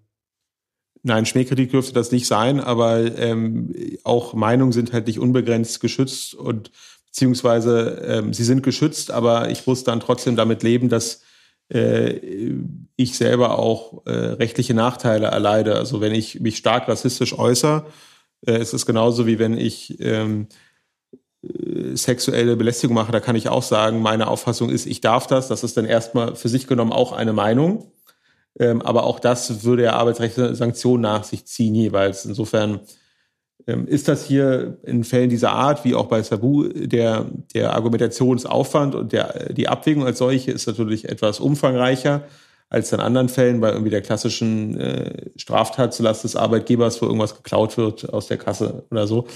Nein, Schmähkritik dürfte das nicht sein, aber ähm, auch Meinungen sind halt nicht unbegrenzt geschützt und beziehungsweise ähm, sie sind geschützt, aber ich muss dann trotzdem damit leben, dass äh, ich selber auch äh, rechtliche Nachteile erleide. Also wenn ich mich stark rassistisch äußere, äh, ist es genauso wie wenn ich ähm, äh, sexuelle Belästigung mache, da kann ich auch sagen, meine Auffassung ist, ich darf das. Das ist dann erstmal für sich genommen auch eine Meinung. Ähm, aber auch das würde ja arbeitsrechtliche Sanktionen nach sich ziehen jeweils. Insofern ähm, ist das hier in Fällen dieser Art, wie auch bei Sabu, der, der Argumentationsaufwand und der, die Abwägung als solche ist natürlich etwas umfangreicher als in anderen Fällen bei irgendwie der klassischen äh, Straftat zulasten des Arbeitgebers, wo irgendwas geklaut wird aus der Kasse oder so.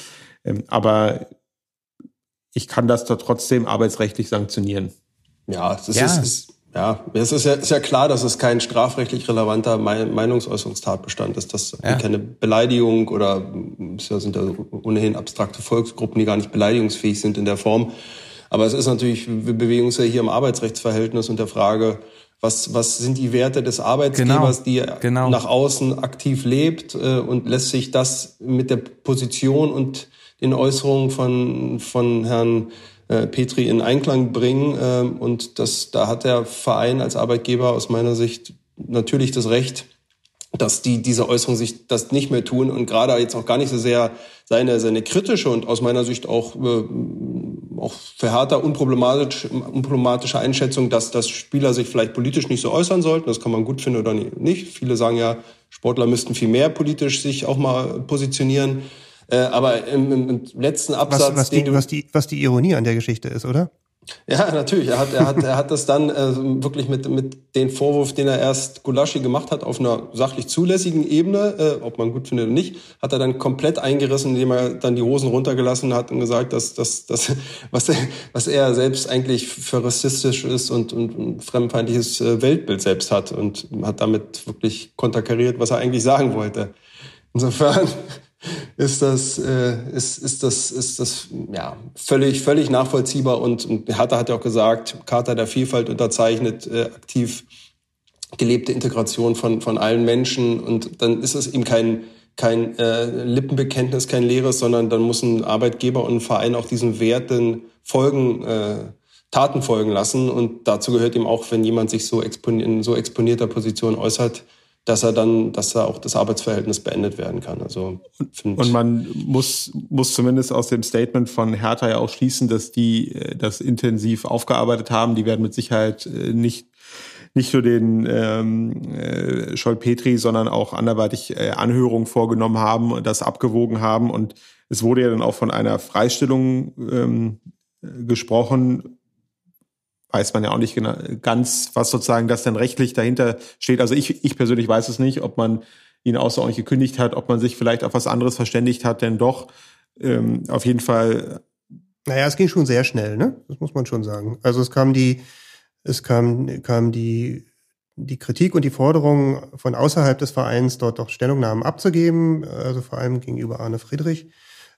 Ähm, aber ich kann das da trotzdem arbeitsrechtlich sanktionieren. Ja, das ja. Ist, ist, ja, es ist ja, ist ja klar, dass es kein strafrechtlich relevanter Meinungsäußerungstatbestand ist. Das ja. keine Beleidigung oder es sind ja ohnehin abstrakte Volksgruppen, die gar nicht beleidigungsfähig sind in der Form. Aber es ist natürlich, wir bewegen uns ja hier im Arbeitsrechtsverhältnis und der Frage, was, was sind die Werte des Arbeitgebers, genau, die genau. nach außen aktiv lebt äh, und lässt sich das mit der Position und den Äußerungen von, von Herrn äh, Petri in Einklang bringen. Ähm, und das, da hat der Verein als Arbeitgeber aus meiner Sicht natürlich das Recht, dass die diese Äußerungen sich das nicht mehr tun und gerade jetzt auch gar nicht so sehr seine seine kritische und aus meiner Sicht auch äh, auch verhärter unproblematisch, unproblematische Einschätzung, dass dass Spieler sich vielleicht politisch nicht so äußern sollten. Das kann man gut finden oder nicht. Viele sagen ja, Sportler müssten viel mehr politisch sich auch mal positionieren. Äh, aber im, im, letzten Absatz, was, was, die, was, die, was die Ironie an der Geschichte ist, oder? Ja, natürlich. Er hat, er hat, er hat das dann äh, wirklich mit, mit den Vorwurf, den er erst Gulaschi gemacht hat, auf einer sachlich zulässigen Ebene, äh, ob man gut findet oder nicht, hat er dann komplett eingerissen, indem er dann die Hosen runtergelassen hat und gesagt, dass, dass, dass was, er, was er selbst eigentlich für rassistisch ist und, und, und fremdfeindliches äh, Weltbild selbst hat und hat damit wirklich konterkariert, was er eigentlich sagen wollte. Insofern ist das, äh, ist, ist das, ist das ja, völlig, völlig nachvollziehbar. Und, und Hertha hat ja auch gesagt, Charta der Vielfalt unterzeichnet äh, aktiv gelebte Integration von, von allen Menschen. Und dann ist es eben kein, kein äh, Lippenbekenntnis, kein leeres, sondern dann muss ein Arbeitgeber und ein Verein auch diesen Werten folgen, äh, Taten folgen lassen. Und dazu gehört eben auch, wenn jemand sich so exponi in so exponierter Position äußert, dass er dann, dass er auch das Arbeitsverhältnis beendet werden kann. Also und man muss muss zumindest aus dem Statement von Hertha ja auch schließen, dass die äh, das intensiv aufgearbeitet haben. Die werden mit Sicherheit äh, nicht nicht nur den ähm, äh, Scholl-Petri, sondern auch anderweitig äh, Anhörungen vorgenommen haben und das abgewogen haben. Und es wurde ja dann auch von einer Freistellung ähm, gesprochen. Weiß man ja auch nicht genau, ganz, was sozusagen das denn rechtlich dahinter steht. Also ich, ich persönlich weiß es nicht, ob man ihn außerordentlich gekündigt hat, ob man sich vielleicht auf was anderes verständigt hat, denn doch ähm, auf jeden Fall. Naja, es ging schon sehr schnell, ne? Das muss man schon sagen. Also es kam die, es kam, kam die, die Kritik und die Forderung von außerhalb des Vereins, dort doch Stellungnahmen abzugeben, also vor allem gegenüber Arne Friedrich.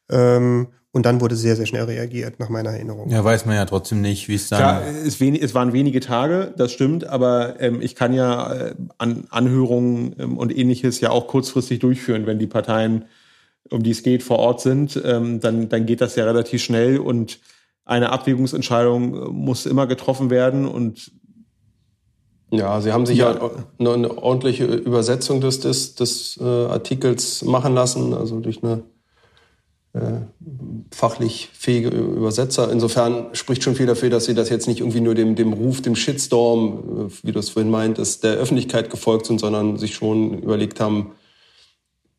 Ähm, und dann wurde sehr, sehr schnell reagiert, nach meiner Erinnerung. Ja, weiß man ja trotzdem nicht, wie es dann. Klar, es, wenig, es waren wenige Tage, das stimmt, aber ähm, ich kann ja äh, an Anhörungen ähm, und ähnliches ja auch kurzfristig durchführen, wenn die Parteien, um die es geht, vor Ort sind, ähm, dann, dann geht das ja relativ schnell und eine Abwägungsentscheidung muss immer getroffen werden und ja, Sie haben sich ja, ja eine, eine, ordentliche Übersetzung des, des, des äh, Artikels machen lassen, also durch eine äh, fachlich fähige Übersetzer. Insofern spricht schon viel dafür, dass sie das jetzt nicht irgendwie nur dem, dem Ruf, dem Shitstorm, äh, wie du es vorhin meintest, der Öffentlichkeit gefolgt sind, sondern sich schon überlegt haben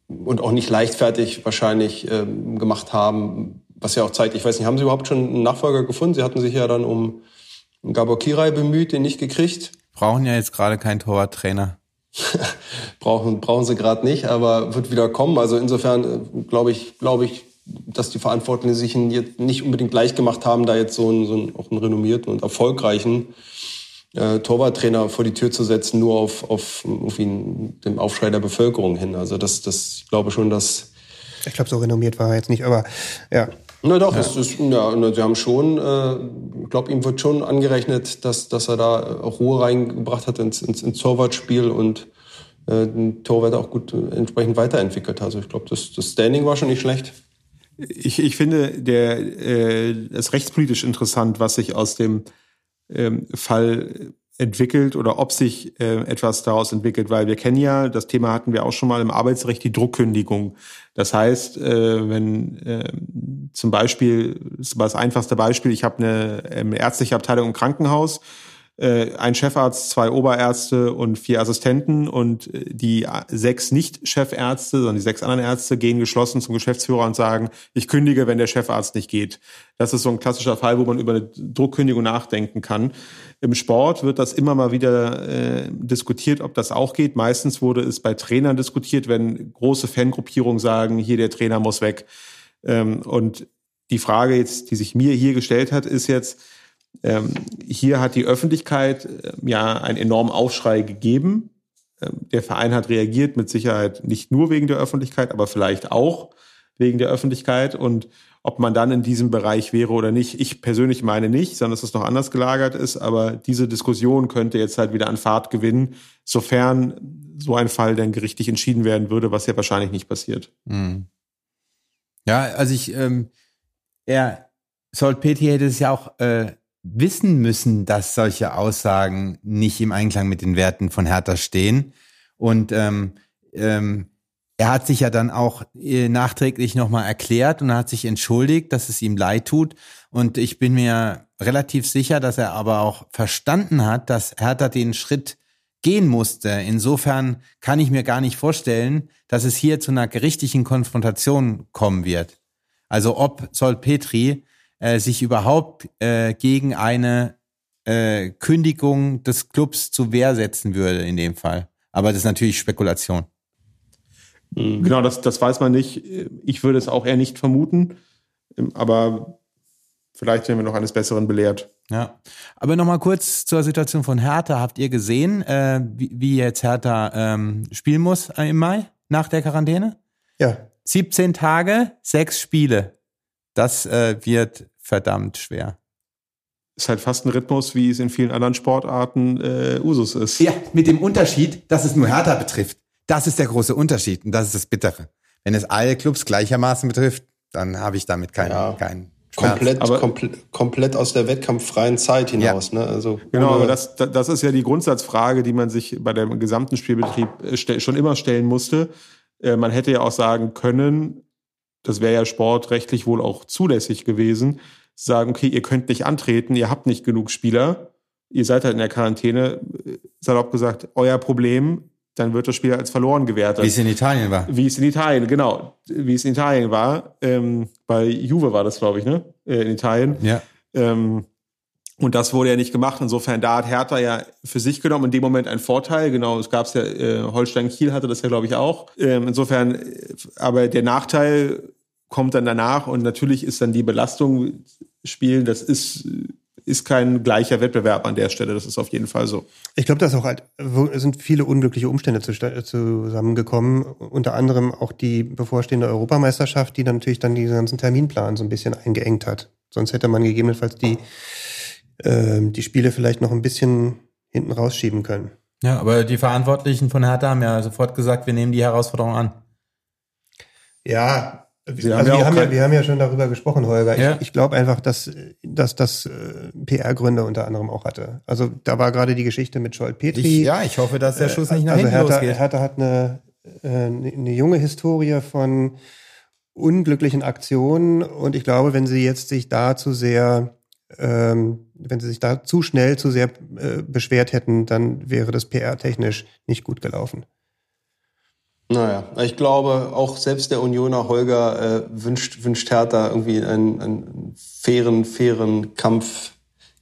und auch nicht leichtfertig wahrscheinlich äh, gemacht haben, was ja auch zeigt, ich weiß nicht, haben Sie überhaupt schon einen Nachfolger gefunden? Sie hatten sich ja dann um Gabor Kirai bemüht, den nicht gekriegt. Brauchen ja jetzt gerade keinen Torwarttrainer. brauchen, brauchen sie gerade nicht, aber wird wieder kommen. Also insofern äh, glaube ich, glaube ich, dass die Verantwortlichen sich jetzt nicht unbedingt leicht gemacht haben, da jetzt so einen, so einen, auch einen renommierten und erfolgreichen äh, Torwarttrainer vor die Tür zu setzen, nur auf, auf, auf ihn, dem Aufschrei der Bevölkerung hin. Also das, das ich glaube schon, dass... Ich glaube, so renommiert war er jetzt nicht, aber ja. Na doch, ja. es ist, ja, sie haben schon, äh, ich glaube, ihm wird schon angerechnet, dass, dass er da auch Ruhe reingebracht hat ins, ins, ins Torwartspiel und äh, den Torwart auch gut äh, entsprechend weiterentwickelt. Also ich glaube, das, das Standing war schon nicht schlecht. Ich, ich finde der äh, es rechtspolitisch interessant, was sich aus dem ähm, Fall entwickelt oder ob sich äh, etwas daraus entwickelt, weil wir kennen ja, das Thema hatten wir auch schon mal im Arbeitsrecht, die Druckkündigung. Das heißt, äh, wenn äh, zum Beispiel, das war das einfachste Beispiel, ich habe eine ähm, ärztliche Abteilung im Krankenhaus äh, ein Chefarzt, zwei Oberärzte und vier Assistenten und äh, die sechs Nicht-Chefärzte, sondern die sechs anderen Ärzte gehen geschlossen zum Geschäftsführer und sagen, ich kündige, wenn der Chefarzt nicht geht. Das ist so ein klassischer Fall, wo man über eine Druckkündigung nachdenken kann. Im Sport wird das immer mal wieder äh, diskutiert, ob das auch geht. Meistens wurde es bei Trainern diskutiert, wenn große Fangruppierungen sagen, hier der Trainer muss weg. Ähm, und die Frage jetzt, die sich mir hier gestellt hat, ist jetzt, ähm, hier hat die Öffentlichkeit äh, ja einen enormen Aufschrei gegeben. Ähm, der Verein hat reagiert, mit Sicherheit nicht nur wegen der Öffentlichkeit, aber vielleicht auch wegen der Öffentlichkeit. Und ob man dann in diesem Bereich wäre oder nicht, ich persönlich meine nicht, sondern dass es noch anders gelagert ist. Aber diese Diskussion könnte jetzt halt wieder an Fahrt gewinnen, sofern so ein Fall dann gerichtlich entschieden werden würde, was ja wahrscheinlich nicht passiert. Hm. Ja, also ich, ähm, er, Salt Petty hätte es ja auch äh, wissen müssen, dass solche Aussagen nicht im Einklang mit den Werten von Hertha stehen. Und ähm, ähm, er hat sich ja dann auch äh, nachträglich nochmal erklärt und hat sich entschuldigt, dass es ihm leid tut. Und ich bin mir relativ sicher, dass er aber auch verstanden hat, dass Hertha den Schritt gehen musste. Insofern kann ich mir gar nicht vorstellen, dass es hier zu einer gerichtlichen Konfrontation kommen wird. Also ob Sol Petri äh, sich überhaupt äh, gegen eine äh, Kündigung des Clubs zu Wehr setzen würde in dem Fall. Aber das ist natürlich Spekulation. Mhm. Genau, das, das weiß man nicht. Ich würde es auch eher nicht vermuten. Aber vielleicht werden wir noch eines Besseren belehrt. Ja, aber nochmal kurz zur Situation von Hertha. Habt ihr gesehen, äh, wie, wie jetzt Hertha ähm, spielen muss im Mai nach der Quarantäne? Ja. 17 Tage, sechs Spiele. Das äh, wird verdammt schwer. Ist halt fast ein Rhythmus, wie es in vielen anderen Sportarten äh, Usus ist. Ja, mit dem Unterschied, dass es nur Hertha betrifft. Das ist der große Unterschied und das ist das Bittere. Wenn es alle Clubs gleichermaßen betrifft, dann habe ich damit keinen, ja. keinen Komplett, komplett, komplett aus der wettkampffreien Zeit hinaus. Ja. Ne? Also genau, aber das, das ist ja die Grundsatzfrage, die man sich bei dem gesamten Spielbetrieb äh, schon immer stellen musste. Äh, man hätte ja auch sagen können, das wäre ja sportrechtlich wohl auch zulässig gewesen, sagen, okay, ihr könnt nicht antreten, ihr habt nicht genug Spieler, ihr seid halt in der Quarantäne, salopp gesagt, euer Problem, dann wird das Spiel als verloren gewertet. Wie es in Italien war. Wie es in Italien, genau. Wie es in Italien war. Ähm, bei Juve war das, glaube ich, ne? Äh, in Italien. Ja. Ähm, und das wurde ja nicht gemacht. Insofern, da hat Hertha ja für sich genommen in dem Moment einen Vorteil. Genau, es gab es ja, äh, Holstein Kiel hatte das ja, glaube ich, auch. Ähm, insofern, äh, aber der Nachteil kommt dann danach und natürlich ist dann die Belastung spielen, das ist, ist kein gleicher Wettbewerb an der Stelle. Das ist auf jeden Fall so. Ich glaube, dass auch halt es sind viele unglückliche Umstände zusammengekommen. Unter anderem auch die bevorstehende Europameisterschaft, die dann natürlich dann diesen ganzen Terminplan so ein bisschen eingeengt hat. Sonst hätte man gegebenenfalls die ähm, die Spiele vielleicht noch ein bisschen hinten rausschieben können. Ja, aber die Verantwortlichen von Hertha haben ja sofort gesagt, wir nehmen die Herausforderung an. Ja, Sie also haben wir, haben ja, wir haben ja schon darüber gesprochen, Holger. Ja. Ich, ich glaube einfach, dass, dass das äh, PR-Gründe unter anderem auch hatte. Also da war gerade die Geschichte mit Scholt Petri. Ich, ja, ich hoffe, dass der Schuss nicht nach also hinten Hertha, losgeht. Hertha hat eine, äh, eine junge Historie von unglücklichen Aktionen und ich glaube, wenn sie jetzt sich da zu sehr ähm, wenn sie sich da zu schnell zu sehr äh, beschwert hätten, dann wäre das PR-technisch nicht gut gelaufen. Naja, ich glaube, auch selbst der Unioner Holger äh, wünscht, wünscht Hertha irgendwie einen, einen fairen, fairen Kampf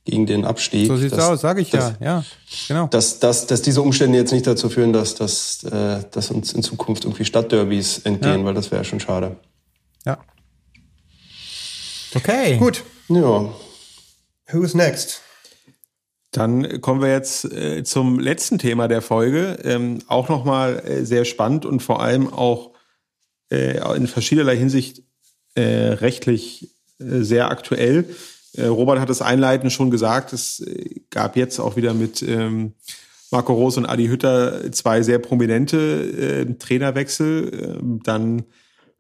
gegen den Abstieg. So sieht's dass, aus, sage ich dass, ja, ja, genau. Dass, dass, dass diese Umstände jetzt nicht dazu führen, dass, dass, äh, dass uns in Zukunft irgendwie Stadtderbys entgehen, ja. weil das wäre schon schade. Ja. Okay. Gut. Ja. Who's next? Dann kommen wir jetzt äh, zum letzten Thema der Folge. Ähm, auch nochmal äh, sehr spannend und vor allem auch äh, in verschiedener Hinsicht äh, rechtlich äh, sehr aktuell. Äh, Robert hat es einleitend schon gesagt, es gab jetzt auch wieder mit ähm, Marco Rose und Adi Hütter zwei sehr prominente Trainerwechsel. Äh, dann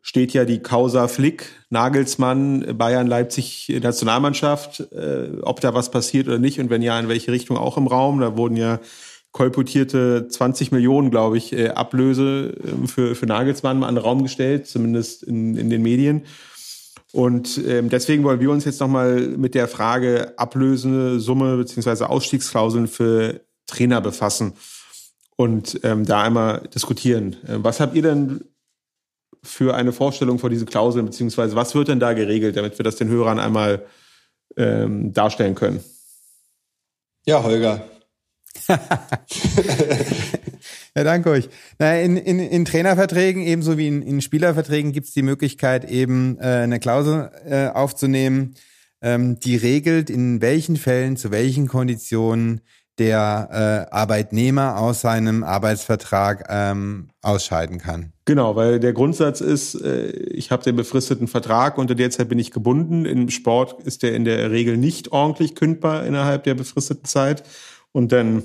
steht ja die Causa Flick, Nagelsmann, Bayern, Leipzig, Nationalmannschaft, äh, ob da was passiert oder nicht und wenn ja, in welche Richtung auch im Raum. Da wurden ja kolportierte 20 Millionen, glaube ich, äh, Ablöse äh, für, für Nagelsmann in den Raum gestellt, zumindest in, in den Medien. Und ähm, deswegen wollen wir uns jetzt nochmal mit der Frage ablösende Summe beziehungsweise Ausstiegsklauseln für Trainer befassen und ähm, da einmal diskutieren. Äh, was habt ihr denn für eine Vorstellung vor diese Klauseln, beziehungsweise was wird denn da geregelt, damit wir das den Hörern einmal ähm, darstellen können? Ja, Holger. ja, danke euch. Na, in, in, in Trainerverträgen ebenso wie in, in Spielerverträgen gibt es die Möglichkeit, eben äh, eine Klausel äh, aufzunehmen, ähm, die regelt, in welchen Fällen, zu welchen Konditionen der äh, Arbeitnehmer aus seinem Arbeitsvertrag ähm, ausscheiden kann. Genau, weil der Grundsatz ist, äh, ich habe den befristeten Vertrag, unter der Zeit bin ich gebunden. Im Sport ist der in der Regel nicht ordentlich kündbar innerhalb der befristeten Zeit. Und dann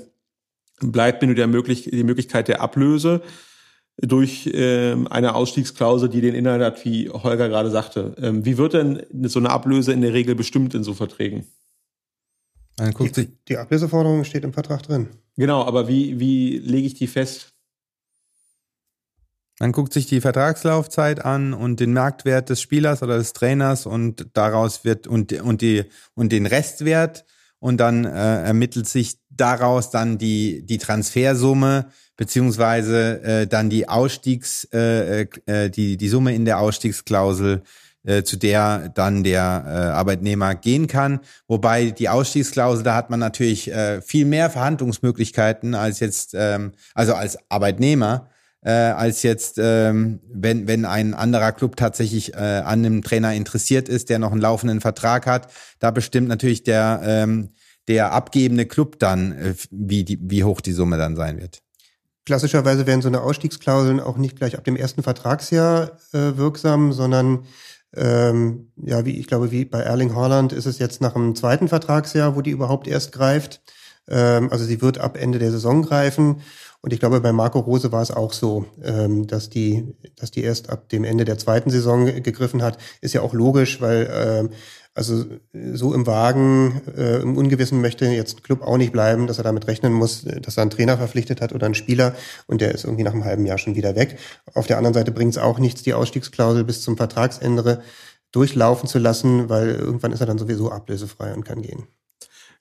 bleibt mir nur der möglich die Möglichkeit der Ablöse durch ähm, eine Ausstiegsklausel, die den Inhalt hat, wie Holger gerade sagte. Ähm, wie wird denn so eine Ablöse in der Regel bestimmt in so Verträgen? Man guckt die, die Ablöseforderung steht im Vertrag drin. Genau, aber wie, wie lege ich die fest? Man guckt sich die Vertragslaufzeit an und den Marktwert des Spielers oder des Trainers und daraus wird und, und, die, und den Restwert und dann äh, ermittelt sich daraus dann die, die Transfersumme beziehungsweise äh, dann die Ausstiegs, äh, äh, die, die Summe in der Ausstiegsklausel äh, zu der dann der äh, Arbeitnehmer gehen kann. Wobei die Ausstiegsklausel, da hat man natürlich äh, viel mehr Verhandlungsmöglichkeiten als jetzt, ähm, also als Arbeitnehmer, äh, als jetzt, ähm, wenn, wenn ein anderer Club tatsächlich äh, an einem Trainer interessiert ist, der noch einen laufenden Vertrag hat. Da bestimmt natürlich der, ähm, der abgebende Club dann, äh, wie, die, wie hoch die Summe dann sein wird. Klassischerweise werden so eine Ausstiegsklauseln auch nicht gleich ab dem ersten Vertragsjahr äh, wirksam, sondern ähm, ja, wie ich glaube, wie bei Erling Haaland ist es jetzt nach dem zweiten Vertragsjahr, wo die überhaupt erst greift. Ähm, also sie wird ab Ende der Saison greifen. Und ich glaube, bei Marco Rose war es auch so, ähm, dass die, dass die erst ab dem Ende der zweiten Saison gegriffen hat. Ist ja auch logisch, weil ähm, also so im Wagen, äh, im Ungewissen möchte jetzt ein Club auch nicht bleiben, dass er damit rechnen muss, dass er einen Trainer verpflichtet hat oder einen Spieler und der ist irgendwie nach einem halben Jahr schon wieder weg. Auf der anderen Seite bringt es auch nichts, die Ausstiegsklausel bis zum Vertragsende durchlaufen zu lassen, weil irgendwann ist er dann sowieso ablösefrei und kann gehen.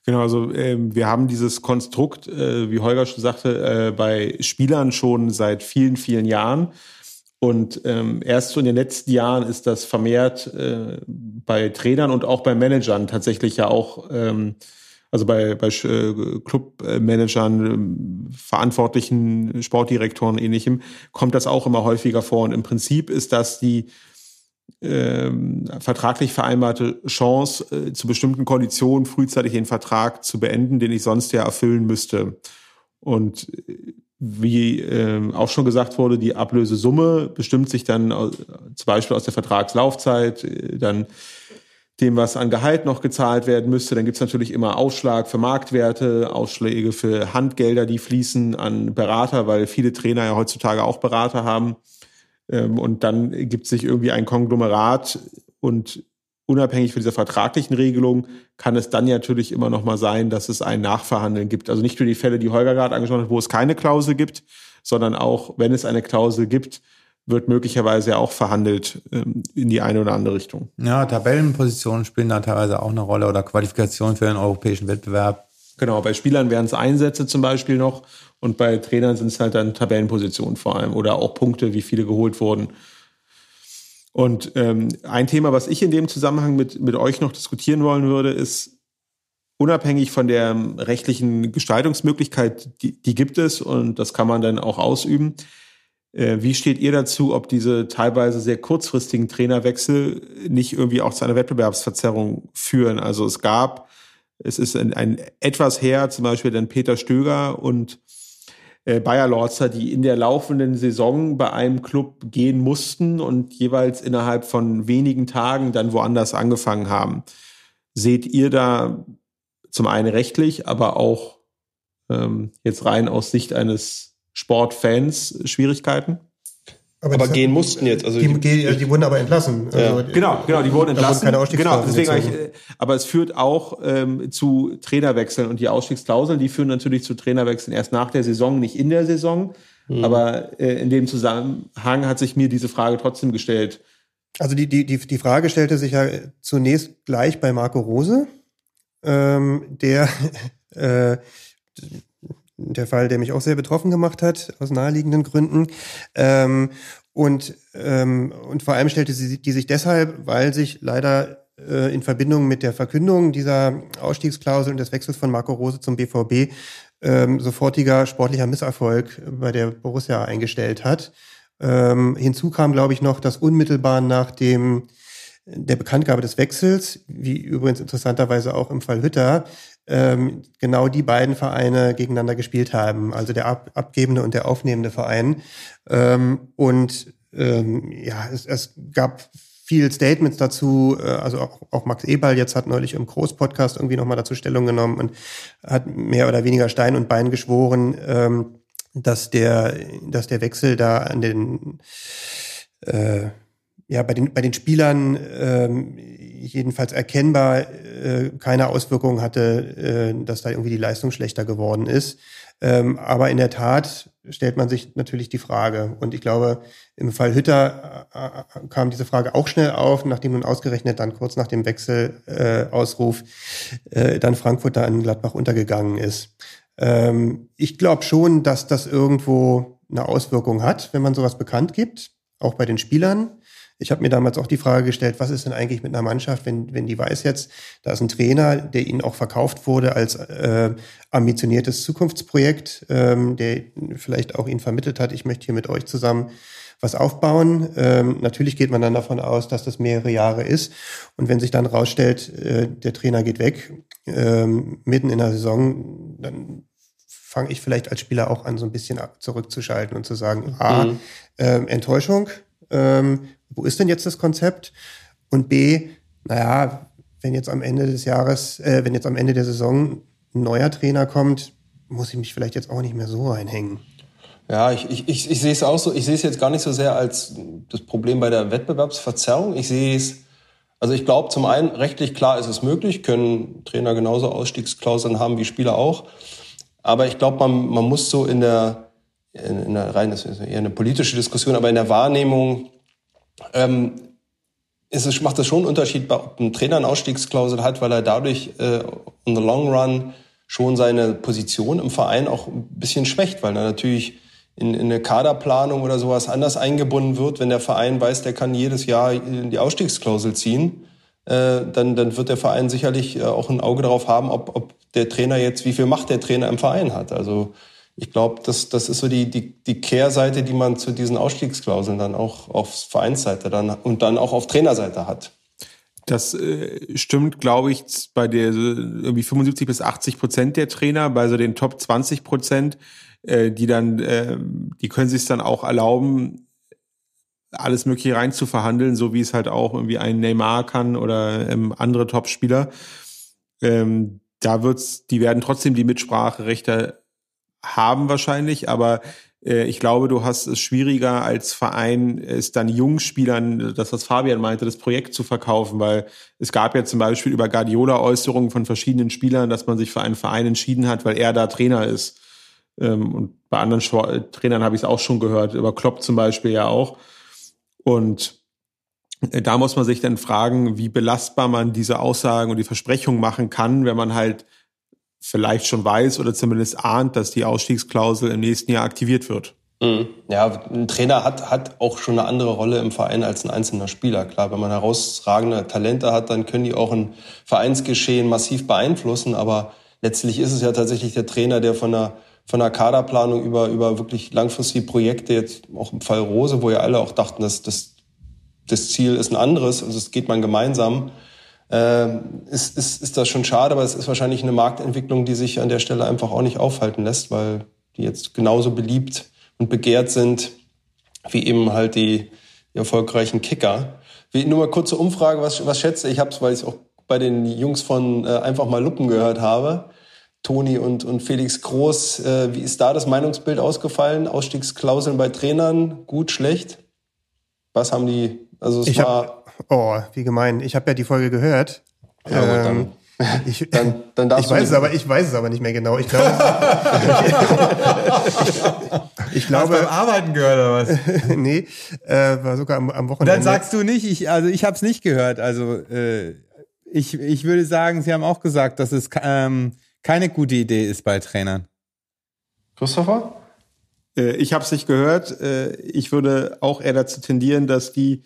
Genau, also äh, wir haben dieses Konstrukt, äh, wie Holger schon sagte, äh, bei Spielern schon seit vielen, vielen Jahren. Und ähm, erst so in den letzten Jahren ist das vermehrt äh, bei Trainern und auch bei Managern tatsächlich ja auch, ähm, also bei, bei äh, Clubmanagern, äh, verantwortlichen Sportdirektoren ähnlichem, kommt das auch immer häufiger vor. Und im Prinzip ist das die ähm, vertraglich vereinbarte Chance, äh, zu bestimmten Konditionen frühzeitig den Vertrag zu beenden, den ich sonst ja erfüllen müsste. Und äh, wie äh, auch schon gesagt wurde, die Ablösesumme bestimmt sich dann aus, zum Beispiel aus der Vertragslaufzeit, äh, dann dem, was an Gehalt noch gezahlt werden müsste. Dann gibt's natürlich immer Ausschlag für Marktwerte, Ausschläge für Handgelder, die fließen an Berater, weil viele Trainer ja heutzutage auch Berater haben. Ähm, und dann gibt sich irgendwie ein Konglomerat und unabhängig von dieser vertraglichen Regelung kann es dann natürlich immer noch mal sein, dass es ein Nachverhandeln gibt. Also nicht nur die Fälle, die Holger gerade angesprochen hat, wo es keine Klausel gibt, sondern auch, wenn es eine Klausel gibt, wird möglicherweise auch verhandelt ähm, in die eine oder andere Richtung. Ja, Tabellenpositionen spielen da teilweise auch eine Rolle oder Qualifikation für den europäischen Wettbewerb. Genau, bei Spielern wären es Einsätze zum Beispiel noch und bei Trainern sind es halt dann Tabellenpositionen vor allem oder auch Punkte, wie viele geholt wurden. Und ähm, ein Thema, was ich in dem Zusammenhang mit, mit euch noch diskutieren wollen würde, ist, unabhängig von der rechtlichen Gestaltungsmöglichkeit, die, die gibt es und das kann man dann auch ausüben. Äh, wie steht ihr dazu, ob diese teilweise sehr kurzfristigen Trainerwechsel nicht irgendwie auch zu einer Wettbewerbsverzerrung führen? Also es gab, es ist ein, ein etwas her, zum Beispiel dann Peter Stöger und Bayer Lorzer, die in der laufenden Saison bei einem Club gehen mussten und jeweils innerhalb von wenigen Tagen dann woanders angefangen haben. Seht ihr da zum einen rechtlich, aber auch ähm, jetzt rein aus Sicht eines Sportfans Schwierigkeiten? Aber, aber gehen mussten jetzt. Also die, die, die wurden aber entlassen. Ja. Also, genau, genau, die wurden entlassen. Keine genau, deswegen ich, äh, aber es führt auch ähm, zu Trainerwechseln und die Ausstiegsklauseln, die führen natürlich zu Trainerwechseln erst nach der Saison, nicht in der Saison. Mhm. Aber äh, in dem Zusammenhang hat sich mir diese Frage trotzdem gestellt. Also die, die, die, die Frage stellte sich ja zunächst gleich bei Marco Rose, ähm, der äh, der Fall, der mich auch sehr betroffen gemacht hat, aus naheliegenden Gründen. Ähm, und, ähm, und vor allem stellte sie die sich deshalb, weil sich leider äh, in Verbindung mit der Verkündung dieser Ausstiegsklausel und des Wechsels von Marco Rose zum BVB ähm, sofortiger sportlicher Misserfolg bei der Borussia eingestellt hat. Ähm, hinzu kam, glaube ich, noch, dass unmittelbar nach dem der Bekanntgabe des Wechsels, wie übrigens interessanterweise auch im Fall Hütter, ähm, genau die beiden Vereine gegeneinander gespielt haben, also der ab, abgebende und der aufnehmende Verein. Ähm, und ähm, ja, es, es gab viel Statements dazu, äh, also auch, auch Max Eberl jetzt hat neulich im Groß-Podcast irgendwie nochmal dazu Stellung genommen und hat mehr oder weniger Stein und Bein geschworen, ähm, dass der, dass der Wechsel da an den äh, ja, bei den, bei den Spielern ähm, jedenfalls erkennbar äh, keine Auswirkungen hatte, äh, dass da irgendwie die Leistung schlechter geworden ist. Ähm, aber in der Tat stellt man sich natürlich die Frage. Und ich glaube, im Fall Hütter äh, äh kam diese Frage auch schnell auf, nachdem nun ausgerechnet dann kurz nach dem Wechselausruf äh, äh, dann Frankfurt da in Gladbach untergegangen ist. Ähm, ich glaube schon, dass das irgendwo eine Auswirkung hat, wenn man sowas bekannt gibt, auch bei den Spielern. Ich habe mir damals auch die Frage gestellt, was ist denn eigentlich mit einer Mannschaft, wenn, wenn die weiß jetzt, da ist ein Trainer, der ihnen auch verkauft wurde als äh, ambitioniertes Zukunftsprojekt, ähm, der vielleicht auch ihnen vermittelt hat, ich möchte hier mit euch zusammen was aufbauen. Ähm, natürlich geht man dann davon aus, dass das mehrere Jahre ist. Und wenn sich dann rausstellt, äh, der Trainer geht weg, ähm, mitten in der Saison, dann fange ich vielleicht als Spieler auch an, so ein bisschen zurückzuschalten und zu sagen, mhm. äh, Enttäuschung, ähm, wo ist denn jetzt das Konzept? Und B, naja, wenn jetzt am Ende des Jahres, äh, wenn jetzt am Ende der Saison ein neuer Trainer kommt, muss ich mich vielleicht jetzt auch nicht mehr so reinhängen. Ja, ich, ich, ich, ich sehe es auch so, ich sehe es jetzt gar nicht so sehr als das Problem bei der Wettbewerbsverzerrung. Ich sehe es, also ich glaube, zum einen, rechtlich klar ist es möglich, können Trainer genauso Ausstiegsklauseln haben wie Spieler auch. Aber ich glaube, man, man muss so in der, in, in der rein, das ist eher eine politische Diskussion, aber in der Wahrnehmung ähm, ist es, macht es schon einen Unterschied, ob ein Trainer eine Ausstiegsklausel hat, weil er dadurch äh, in the long run schon seine Position im Verein auch ein bisschen schwächt, weil er natürlich in, in eine Kaderplanung oder sowas anders eingebunden wird, wenn der Verein weiß, der kann jedes Jahr die Ausstiegsklausel ziehen, äh, dann, dann wird der Verein sicherlich äh, auch ein Auge darauf haben, ob, ob der Trainer jetzt, wie viel Macht der Trainer im Verein hat. Also ich glaube, das, das ist so die, die, die Kehrseite, die man zu diesen Ausstiegsklauseln dann auch auf Vereinsseite dann und dann auch auf Trainerseite hat. Das äh, stimmt, glaube ich, bei der irgendwie 75 bis 80 Prozent der Trainer, bei so den Top 20 Prozent, äh, die dann, äh, die können sich dann auch erlauben, alles Mögliche rein zu verhandeln, so wie es halt auch irgendwie ein Neymar kann oder ähm, andere Topspieler. Ähm, da wird's, die werden trotzdem die Mitspracherechte haben wahrscheinlich, aber äh, ich glaube, du hast es schwieriger als Verein, es dann Jungspielern, das was Fabian meinte, das Projekt zu verkaufen, weil es gab ja zum Beispiel über Guardiola Äußerungen von verschiedenen Spielern, dass man sich für einen Verein entschieden hat, weil er da Trainer ist. Ähm, und bei anderen Trainern habe ich es auch schon gehört, über Klopp zum Beispiel ja auch. Und äh, da muss man sich dann fragen, wie belastbar man diese Aussagen und die Versprechungen machen kann, wenn man halt vielleicht schon weiß oder zumindest ahnt, dass die Ausstiegsklausel im nächsten Jahr aktiviert wird. Mhm. Ja, ein Trainer hat, hat auch schon eine andere Rolle im Verein als ein einzelner Spieler. Klar, wenn man herausragende Talente hat, dann können die auch ein Vereinsgeschehen massiv beeinflussen. Aber letztlich ist es ja tatsächlich der Trainer, der von der, von der Kaderplanung über, über wirklich langfristige Projekte, jetzt auch im Fall Rose, wo ja alle auch dachten, dass das, das Ziel ist ein anderes, also es geht man gemeinsam, äh, ist, ist, ist das schon schade, aber es ist wahrscheinlich eine Marktentwicklung, die sich an der Stelle einfach auch nicht aufhalten lässt, weil die jetzt genauso beliebt und begehrt sind wie eben halt die, die erfolgreichen Kicker. Wie, nur mal kurze Umfrage, was, was schätze ich? habe es, weil ich auch bei den Jungs von äh, einfach mal Luppen gehört habe. Toni und, und Felix Groß, äh, wie ist da das Meinungsbild ausgefallen? Ausstiegsklauseln bei Trainern, gut, schlecht? Was haben die, also es ich war... Oh, wie gemein. Ich habe ja die Folge gehört. Ja, gut, dann, ähm, ich, dann, dann darfst ich weiß es aber, ich weiß es aber nicht mehr genau. Ich glaube, ich glaube, Hast beim Arbeiten gehört oder was? nee, äh, war sogar am, am Wochenende. Dann sagst du nicht, ich, also ich habe es nicht gehört. Also äh, ich, ich würde sagen, Sie haben auch gesagt, dass es ähm, keine gute Idee ist bei Trainern. Christopher? Äh, ich habe es nicht gehört. Äh, ich würde auch eher dazu tendieren, dass die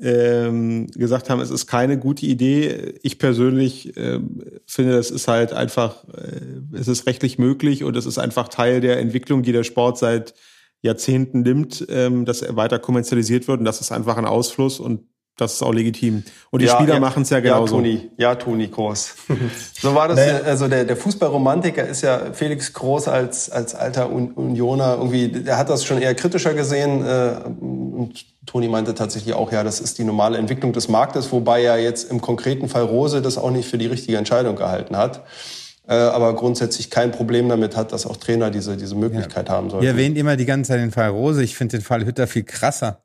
ähm, gesagt haben, es ist keine gute Idee. Ich persönlich ähm, finde, das ist halt einfach, äh, es ist rechtlich möglich und es ist einfach Teil der Entwicklung, die der Sport seit Jahrzehnten nimmt, ähm, dass er weiter kommerzialisiert wird und das ist einfach ein Ausfluss und das ist auch legitim. Und die ja, Spieler ja, machen es ja genauso. Ja, Toni, ja, Toni Groß. so war das. Naja. Also der, der Fußballromantiker ist ja Felix Groß als, als alter Unioner irgendwie, der hat das schon eher kritischer gesehen. Äh, und Toni meinte tatsächlich auch, ja, das ist die normale Entwicklung des Marktes, wobei er jetzt im konkreten Fall Rose das auch nicht für die richtige Entscheidung gehalten hat. Äh, aber grundsätzlich kein Problem damit hat, dass auch Trainer diese, diese Möglichkeit ja. haben sollten. Ihr erwähnt immer die ganze Zeit den Fall Rose. Ich finde den Fall Hütter viel krasser.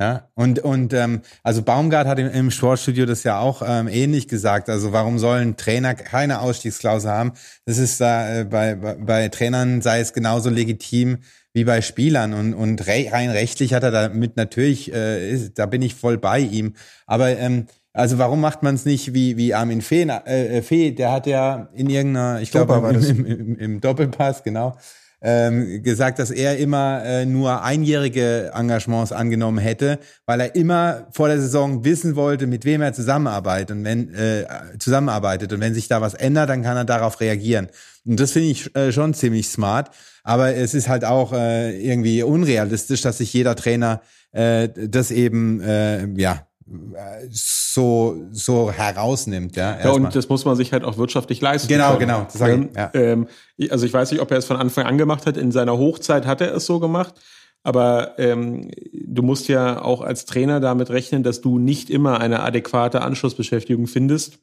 Ja, und, und ähm, also Baumgart hat im, im Sportstudio das ja auch ähm, ähnlich gesagt. Also warum sollen Trainer keine Ausstiegsklausel haben? Das ist da äh, bei, bei, bei Trainern sei es genauso legitim wie bei Spielern. Und, und rein rechtlich hat er damit natürlich, äh, ist, da bin ich voll bei ihm. Aber ähm, also warum macht man es nicht wie, wie Armin Fee, äh, Fee? Der hat ja in irgendeiner, ich glaube im, im, im, im Doppelpass, genau, ähm, gesagt, dass er immer äh, nur einjährige Engagements angenommen hätte, weil er immer vor der Saison wissen wollte, mit wem er zusammenarbeitet und wenn äh, zusammenarbeitet und wenn sich da was ändert, dann kann er darauf reagieren. Und das finde ich äh, schon ziemlich smart. Aber es ist halt auch äh, irgendwie unrealistisch, dass sich jeder Trainer äh, das eben äh, ja so so herausnimmt, ja. Ja, und das muss man sich halt auch wirtschaftlich leisten. Genau, können. genau. Das ich, ja. ähm, also ich weiß nicht, ob er es von Anfang an gemacht hat. In seiner Hochzeit hat er es so gemacht. Aber ähm, du musst ja auch als Trainer damit rechnen, dass du nicht immer eine adäquate Anschlussbeschäftigung findest.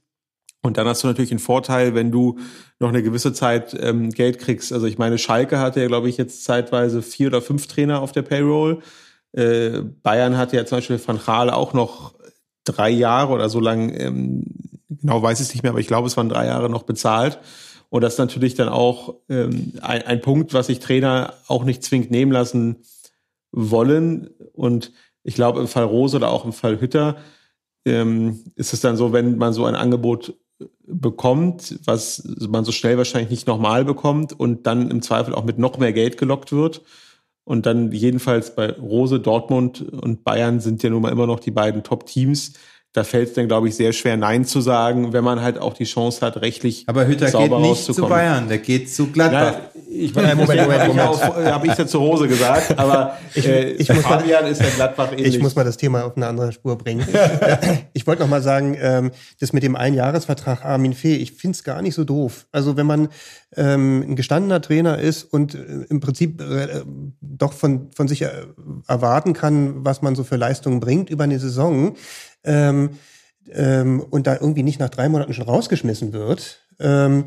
Und dann hast du natürlich einen Vorteil, wenn du noch eine gewisse Zeit ähm, Geld kriegst. Also ich meine, Schalke hatte ja, glaube ich, jetzt zeitweise vier oder fünf Trainer auf der Payroll. Äh, Bayern hatte ja zum Beispiel Van Gaal auch noch drei Jahre oder so lang, ähm, genau weiß ich es nicht mehr, aber ich glaube, es waren drei Jahre noch bezahlt. Und das ist natürlich dann auch ähm, ein, ein Punkt, was sich Trainer auch nicht zwingend nehmen lassen wollen. Und ich glaube, im Fall Rose oder auch im Fall Hütter ähm, ist es dann so, wenn man so ein Angebot bekommt, was man so schnell wahrscheinlich nicht nochmal bekommt und dann im Zweifel auch mit noch mehr Geld gelockt wird. Und dann jedenfalls bei Rose, Dortmund und Bayern sind ja nun mal immer noch die beiden Top-Teams da fällt es dann, glaube ich, sehr schwer, Nein zu sagen, wenn man halt auch die Chance hat, rechtlich Aber Hütter geht nicht zu Bayern, der geht zu Gladbach. Na, ich meine, Moment, Moment, Moment. Habe ich ja zu Rose gesagt, aber ich, äh, ich muss Fabian mal, ist der Gladbach ähnlich. Ich muss mal das Thema auf eine andere Spur bringen. ich wollte noch mal sagen, ähm, das mit dem Einjahresvertrag Armin Fee, ich finde es gar nicht so doof. Also wenn man ähm, ein gestandener Trainer ist und äh, im Prinzip äh, doch von, von sich äh, erwarten kann, was man so für Leistungen bringt über eine Saison, ähm, ähm, und da irgendwie nicht nach drei Monaten schon rausgeschmissen wird, ähm,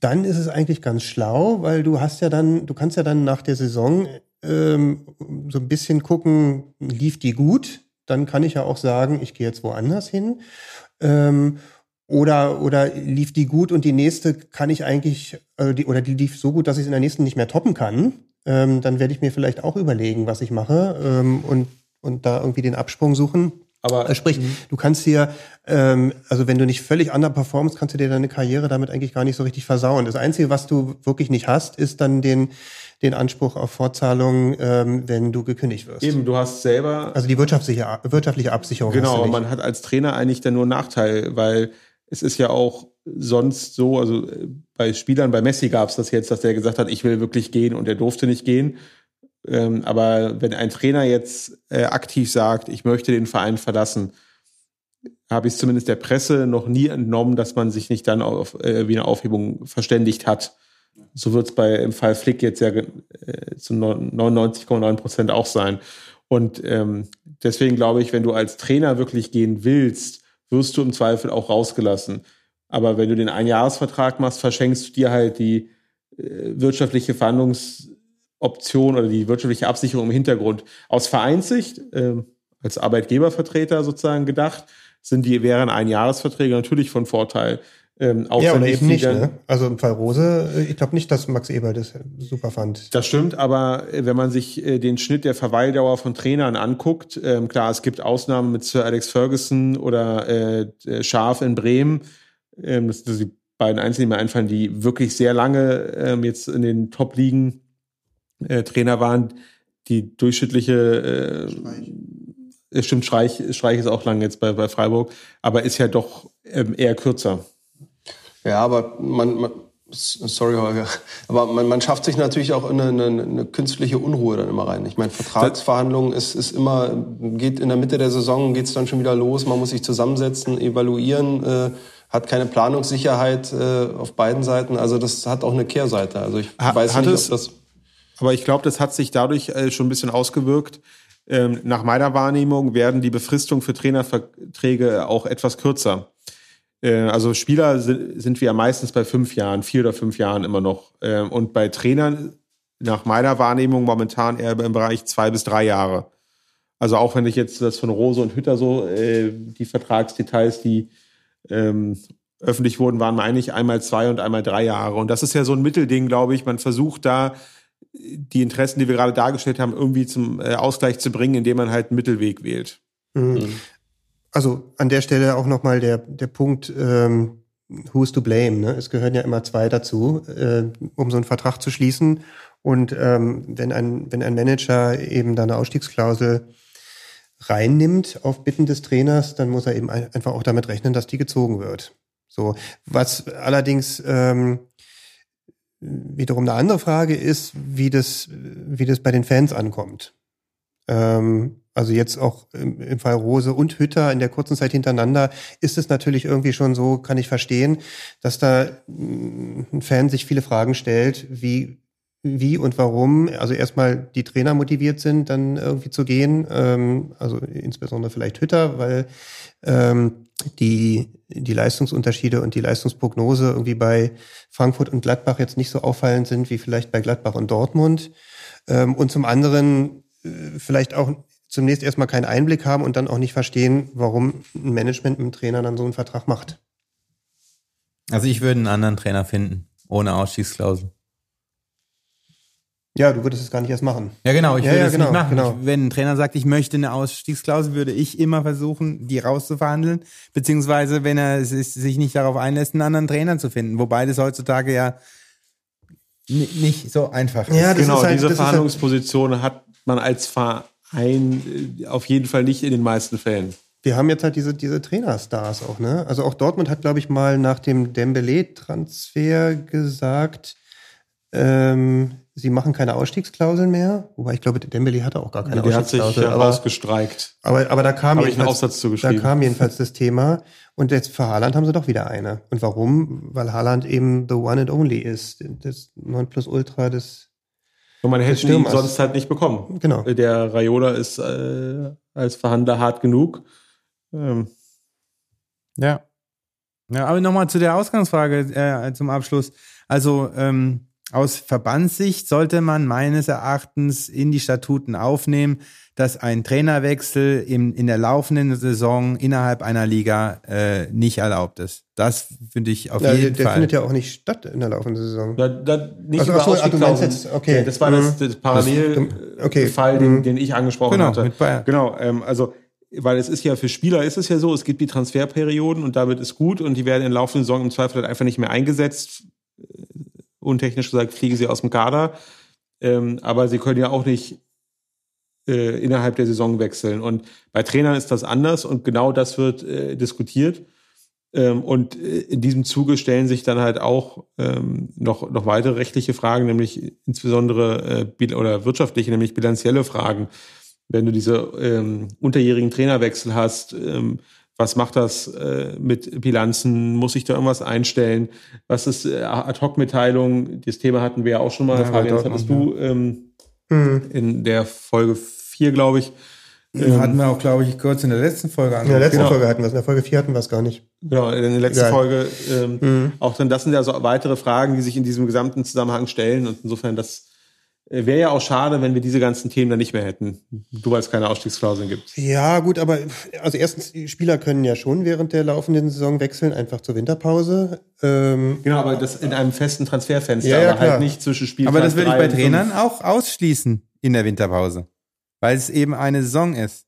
dann ist es eigentlich ganz schlau, weil du hast ja dann, du kannst ja dann nach der Saison ähm, so ein bisschen gucken, lief die gut? Dann kann ich ja auch sagen, ich gehe jetzt woanders hin. Ähm, oder, oder lief die gut und die nächste kann ich eigentlich, äh, die, oder die lief so gut, dass ich es in der nächsten nicht mehr toppen kann. Ähm, dann werde ich mir vielleicht auch überlegen, was ich mache ähm, und, und da irgendwie den Absprung suchen. Aber äh, sprich, mhm. du kannst dir, ähm, also wenn du nicht völlig underperformst, kannst du dir deine Karriere damit eigentlich gar nicht so richtig versauen. Das Einzige, was du wirklich nicht hast, ist dann den den Anspruch auf Fortzahlung, ähm, wenn du gekündigt wirst. Eben, du hast selber. Also die wirtschaftliche, wirtschaftliche Absicherung. Genau, man hat als Trainer eigentlich dann nur einen Nachteil, weil es ist ja auch sonst so, also äh, bei Spielern, bei Messi gab es das jetzt, dass der gesagt hat, ich will wirklich gehen und er durfte nicht gehen. Ähm, aber wenn ein Trainer jetzt äh, aktiv sagt, ich möchte den Verein verlassen, habe ich zumindest der Presse noch nie entnommen, dass man sich nicht dann auf äh, wie eine Aufhebung verständigt hat. So wird es bei im Fall Flick jetzt ja äh, zu 99,9 Prozent auch sein. Und ähm, deswegen glaube ich, wenn du als Trainer wirklich gehen willst, wirst du im Zweifel auch rausgelassen. Aber wenn du den Einjahresvertrag machst, verschenkst du dir halt die äh, wirtschaftliche Verhandlungs Option oder die wirtschaftliche Absicherung im Hintergrund. Aus Vereinssicht, äh, als Arbeitgebervertreter sozusagen gedacht, sind die, wären Einjahresverträge natürlich von Vorteil. Ähm, auch ja, oder eben nicht. Ne? Also im Fall Rose, äh, ich glaube nicht, dass Max Eber das super fand. Das stimmt, aber äh, wenn man sich äh, den Schnitt der Verweildauer von Trainern anguckt, ähm, klar, es gibt Ausnahmen mit Sir Alex Ferguson oder äh, Scharf in Bremen. Ähm, das sind die beiden Einzelnen, die mir einfallen, die wirklich sehr lange ähm, jetzt in den Top-Ligen äh, Trainer waren, die durchschnittliche äh, stimmt, Streich, Streich ist auch lang jetzt bei, bei Freiburg, aber ist ja doch ähm, eher kürzer. Ja, aber man, man sorry Holger, aber man, man schafft sich natürlich auch eine, eine, eine künstliche Unruhe dann immer rein. Ich meine, Vertragsverhandlungen ist, ist immer, geht in der Mitte der Saison, geht's dann schon wieder los, man muss sich zusammensetzen, evaluieren, äh, hat keine Planungssicherheit äh, auf beiden Seiten. Also das hat auch eine Kehrseite. Also ich ha, weiß nicht, ob das aber ich glaube, das hat sich dadurch äh, schon ein bisschen ausgewirkt. Ähm, nach meiner Wahrnehmung werden die Befristungen für Trainerverträge auch etwas kürzer. Äh, also Spieler sind, wir ja meistens bei fünf Jahren, vier oder fünf Jahren immer noch. Äh, und bei Trainern nach meiner Wahrnehmung momentan eher im Bereich zwei bis drei Jahre. Also auch wenn ich jetzt das von Rose und Hütter so, äh, die Vertragsdetails, die ähm, öffentlich wurden, waren eigentlich einmal zwei und einmal drei Jahre. Und das ist ja so ein Mittelding, glaube ich. Man versucht da die Interessen, die wir gerade dargestellt haben, irgendwie zum äh, Ausgleich zu bringen, indem man halt einen Mittelweg wählt. Mhm. mhm. Also an der Stelle auch nochmal der, der Punkt, ähm, who's to blame? Ne? Es gehören ja immer zwei dazu, äh, um so einen Vertrag zu schließen. Und ähm, wenn, ein, wenn ein Manager eben da eine Ausstiegsklausel reinnimmt auf Bitten des Trainers, dann muss er eben einfach auch damit rechnen, dass die gezogen wird. So, was allerdings ähm, wiederum eine andere Frage ist, wie das, wie das bei den Fans ankommt. Ähm, also jetzt auch im, im, Fall Rose und Hütter in der kurzen Zeit hintereinander ist es natürlich irgendwie schon so, kann ich verstehen, dass da ein Fan sich viele Fragen stellt, wie wie und warum, also erstmal die Trainer motiviert sind, dann irgendwie zu gehen, ähm, also insbesondere vielleicht Hütter, weil ähm, die, die Leistungsunterschiede und die Leistungsprognose irgendwie bei Frankfurt und Gladbach jetzt nicht so auffallend sind wie vielleicht bei Gladbach und Dortmund. Ähm, und zum anderen äh, vielleicht auch zunächst erstmal keinen Einblick haben und dann auch nicht verstehen, warum ein Management mit dem Trainer dann so einen Vertrag macht. Also ich würde einen anderen Trainer finden, ohne Ausstiegsklausel. Ja, du würdest es gar nicht erst machen. Ja, genau, ich Ja, würde ja, es genau, nicht machen. genau. Ich, wenn ein Trainer sagt, ich möchte eine Ausstiegsklausel, würde ich immer versuchen, die rauszuverhandeln. Beziehungsweise, wenn er sich sich nicht darauf einlässt, einen anderen Trainer zu finden. Wobei das heutzutage ja ni- nicht so einfach ist. Ja, das genau, ist halt, diese das ist halt, Verhandlungsposition hat man als Verein äh, auf jeden Fall nicht in den meisten Fällen. wir haben jetzt halt diese, diese Trainerstars auch, ne? Also auch Dortmund hat, glaube ich, mal nach dem Dembele-Transfer gesagt, ähm, sie machen keine Ausstiegsklauseln mehr. Wobei ich glaube, Dembele hatte auch gar keine Der hat sich Ausstiegsklausel. ja aber, rausgestreikt. aber, aber da kam Habe ich einen jedenfalls- Aufsatz Da kam jedenfalls das Thema. Und jetzt für Haaland haben sie doch wieder eine. Und warum? Weil Haaland eben the one and only ist. Das Nonplusultra des. Und man hätte ihn sonst halt nicht bekommen. Genau. Der Raiola ist äh, als Verhandler hart genug. Ähm, Ja. Ja, aber nochmal zu der Ausgangsfrage äh, zum Abschluss. Also ähm, aus Verbandssicht sollte man meines Erachtens in die Statuten aufnehmen, dass ein Trainerwechsel im, in der laufenden Saison innerhalb einer Liga äh, nicht erlaubt ist. Das finde ich auf Ja, der jeden der Fall. findet ja auch nicht statt in der laufenden Saison. da, da nicht Also, über ach so, ach, jetzt- okay. Das war das, Mhm. das Parallelfall, Okay. den, Mhm. den ich angesprochen Genau, hatte. mit Bayern. Genau, ähm, also weil es ist ja für Spieler ist es ja so, es gibt die Transferperioden und damit ist gut und die werden in der laufenden Saison im Zweifel halt einfach nicht mehr eingesetzt. Untechnisch gesagt fliegen sie aus dem Kader. Ähm, aber sie können ja auch nicht äh, innerhalb der Saison wechseln. Und bei Trainern ist das anders und genau das wird äh, diskutiert. Ähm, und äh, in diesem Zuge stellen sich dann halt auch ähm, noch, noch weitere rechtliche Fragen, nämlich insbesondere äh, oder wirtschaftliche, nämlich bilanzielle Fragen. Wenn du diese ähm, unterjährigen Trainerwechsel hast, ähm, was macht das äh, mit Bilanzen? Muss ich da irgendwas einstellen? Was ist äh, Ad-Hoc-Mitteilung? Das Thema hatten wir ja auch schon mal. Ja, Fabian, das hattest du ähm, Mhm. in der Folge 4, glaube ich. Hatten wir auch, glaube ich, kurz in der letzten Folge In der letzten Genau. Folge hatten wir es, in der Folge 4 hatten wir es gar nicht. Genau, in der letzten Egal. Folge ähm, Mhm. auch dann, das sind ja so weitere Fragen, die sich in diesem gesamten Zusammenhang stellen. Und insofern, das äh, wäre ja auch schade, wenn wir diese ganzen Themen dann nicht mehr hätten. Du, weil es keine Ausstiegsklauseln gibt. Ja, gut, aber also erstens, die Spieler können ja schon während der laufenden Saison wechseln, einfach zur Winterpause. Ähm, Genau, aber das in einem festen Transferfenster, Ja, ja, aber halt nicht zwischen Spiel Aber das würde ich bei Trainern auch ausschließen in der Winterpause. Weil es eben eine Saison ist.